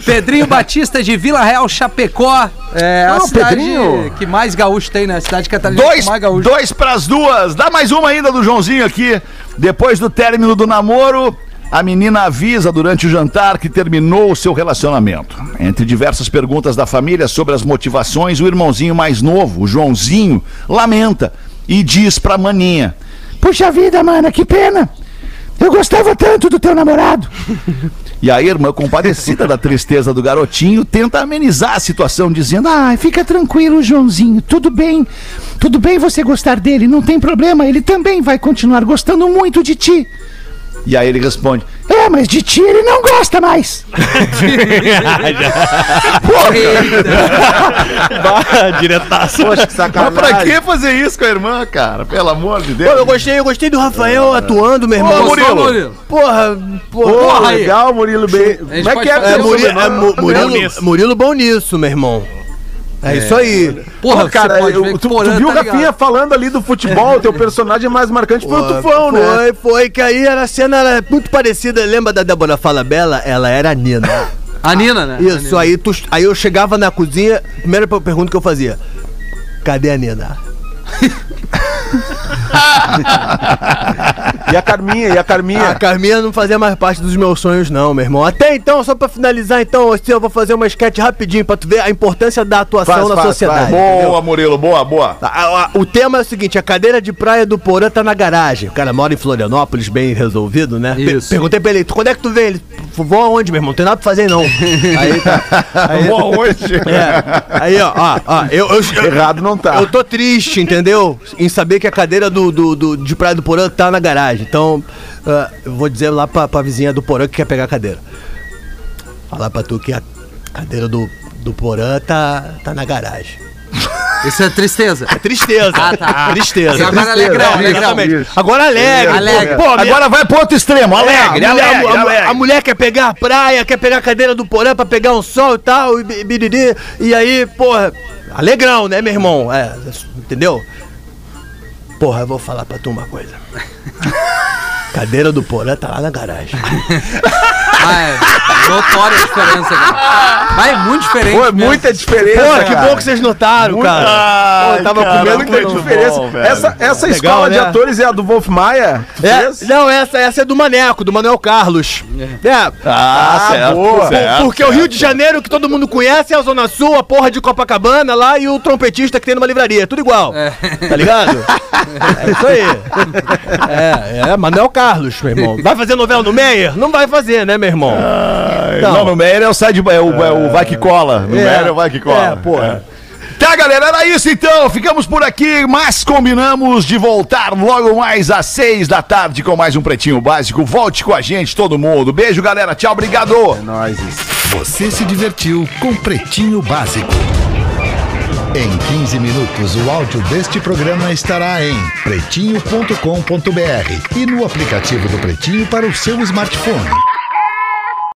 Speaker 3: Pedrinho Batista de Vila Real, Chapecó. É a cidade
Speaker 6: Pedrinho.
Speaker 3: que mais gaúcho tem, né? A cidade catarinense
Speaker 2: Dois,
Speaker 3: mais gaúcho.
Speaker 2: dois pras duas. Dá mais uma ainda do Joãozinho aqui. Depois do término do namoro, a menina avisa durante o jantar que terminou o seu relacionamento. Entre diversas perguntas da família sobre as motivações, o irmãozinho mais novo, o Joãozinho, lamenta e diz pra maninha: Puxa vida, mana, que pena. Eu gostava tanto do teu namorado. E a irmã, compadecida da tristeza do garotinho, tenta amenizar a situação, dizendo: Ai, fica tranquilo, Joãozinho, tudo bem. Tudo bem você gostar dele, não tem problema, ele também vai continuar gostando muito de ti. E aí ele responde: É, mas de ti ele não gosta mais. [laughs]
Speaker 10: Diretaço.
Speaker 6: Poxa, que
Speaker 2: Mas pra que fazer isso com a irmã, cara? Pelo amor de Deus.
Speaker 4: Pô, eu gostei, eu gostei do Rafael atuando, meu irmão.
Speaker 2: Ô, Murilo.
Speaker 3: Murilo.
Speaker 4: Porra, porra.
Speaker 6: Pô,
Speaker 3: aí.
Speaker 6: legal, Murilo bem. Como é que é,
Speaker 4: É,
Speaker 6: seu
Speaker 4: Murilo, é, Murilo. Murilo bom nisso, meu irmão. É, isso aí.
Speaker 3: Porra,
Speaker 6: Pô, cara, eu- tu, tu viu o
Speaker 3: tá ligado.
Speaker 6: Rafinha falando ali do futebol, teu personagem mais marcante foi o Tufão, né?
Speaker 4: Foi, foi, que aí era a cena era muito parecida. Lembra da Débora Fala Bela? Ela era a Nina.
Speaker 3: A Nina, né?
Speaker 4: Isso,
Speaker 3: Nina.
Speaker 4: aí, tu, aí eu chegava na cozinha, primeira per- pergunta que eu fazia: Cadê a Nina?
Speaker 6: E a Carminha, e a Carminha.
Speaker 4: A Carminha não fazia mais parte dos meus sonhos, não, meu irmão. Até então, só pra finalizar, então, assim, eu vou fazer uma sketch rapidinho pra tu ver a importância da atuação
Speaker 6: Faz,
Speaker 4: na
Speaker 6: faz,
Speaker 4: sociedade.
Speaker 6: faz.
Speaker 4: entendeu?
Speaker 2: Boa, Murilo, boa, boa.
Speaker 4: A- o tema é o seguinte: a cadeira de praia do Porã tá na garagem. O cara mora em Florianópolis, bem resolvido, né?
Speaker 3: Isso.
Speaker 4: perguntei pra ele: quando é que tu vem? Ele, vou aonde, meu irmão? Não tem nada pra fazer, não. [laughs] aí tá. Aí,
Speaker 2: Boa hoje.
Speaker 4: é, aí ó, ó, ó, eu, eu, eu,
Speaker 6: Errado não tá.
Speaker 4: eu tô triste, entendeu? Em saber que a cadeira do, do, do- de praia do Porã tá na garagem. Então, eu vou dizer lá pra, pra vizinha do Porã que quer pegar a cadeira. Falar pra tu que a cadeira do, do Porã tá, tá na garagem. [laughs]
Speaker 3: Isso é tristeza.
Speaker 4: É tristeza.
Speaker 3: Ah, tá. [laughs]
Speaker 4: Tristeza.
Speaker 3: E agora alegrão, alegrão.
Speaker 4: Exatamente. Agora alegre.
Speaker 3: Alegre.
Speaker 4: Pô, minha-
Speaker 2: Agora vai pro outro extremo, alegre,
Speaker 4: a, mulher,
Speaker 2: alegre,
Speaker 4: a mu-
Speaker 2: alegre.
Speaker 4: a mulher quer pegar a praia, quer pegar a cadeira do porã pra pegar um sol e tal, e biriri, e aí, porra, alegrão, né, meu irmão? É, entendeu? Porra, eu vou falar pra tu uma coisa. [laughs] Cadeira do porã tá lá na garagem. [laughs]
Speaker 3: Ah, é notória a diferença, cara. Vai, é muito diferente.
Speaker 6: Pô, é
Speaker 3: mesmo.
Speaker 6: muita diferença.
Speaker 4: Porra, que
Speaker 6: cara.
Speaker 4: bom que vocês notaram, cara. Pô, eu tava com medo
Speaker 6: Muita
Speaker 4: que
Speaker 6: diferença.
Speaker 2: bom, velho.
Speaker 6: essa essa
Speaker 4: Legal,
Speaker 6: escola de
Speaker 4: né?
Speaker 6: atores é a do Wolf Maia?
Speaker 4: É, não, essa, essa é do Maneco, do Manuel Carlos. É.
Speaker 2: Ah, certo,
Speaker 6: boa.
Speaker 2: certo.
Speaker 4: Porque o Rio de Janeiro, que todo mundo conhece, é a Zona Sul, a porra de Copacabana lá e o trompetista que tem numa livraria. Tudo igual. Tá ligado? É isso aí. [laughs] É, é, Manuel Carlos, meu irmão. Vai fazer novela no Meyer? Não vai fazer, né, meu irmão? Então.
Speaker 2: Não, no Meyer é o side, é o, é o vai que cola. No Meyer é o vai que cola.
Speaker 4: É, porra.
Speaker 2: Tá, galera, era isso então. Ficamos por aqui, mas combinamos de voltar logo mais às seis da tarde com mais um Pretinho Básico. Volte com a gente, todo mundo. Beijo, galera. Tchau, obrigado.
Speaker 6: Nós isso.
Speaker 1: Você se divertiu com Pretinho Básico. Em 15 minutos, o áudio deste programa estará em pretinho.com.br e no aplicativo do Pretinho para o seu smartphone.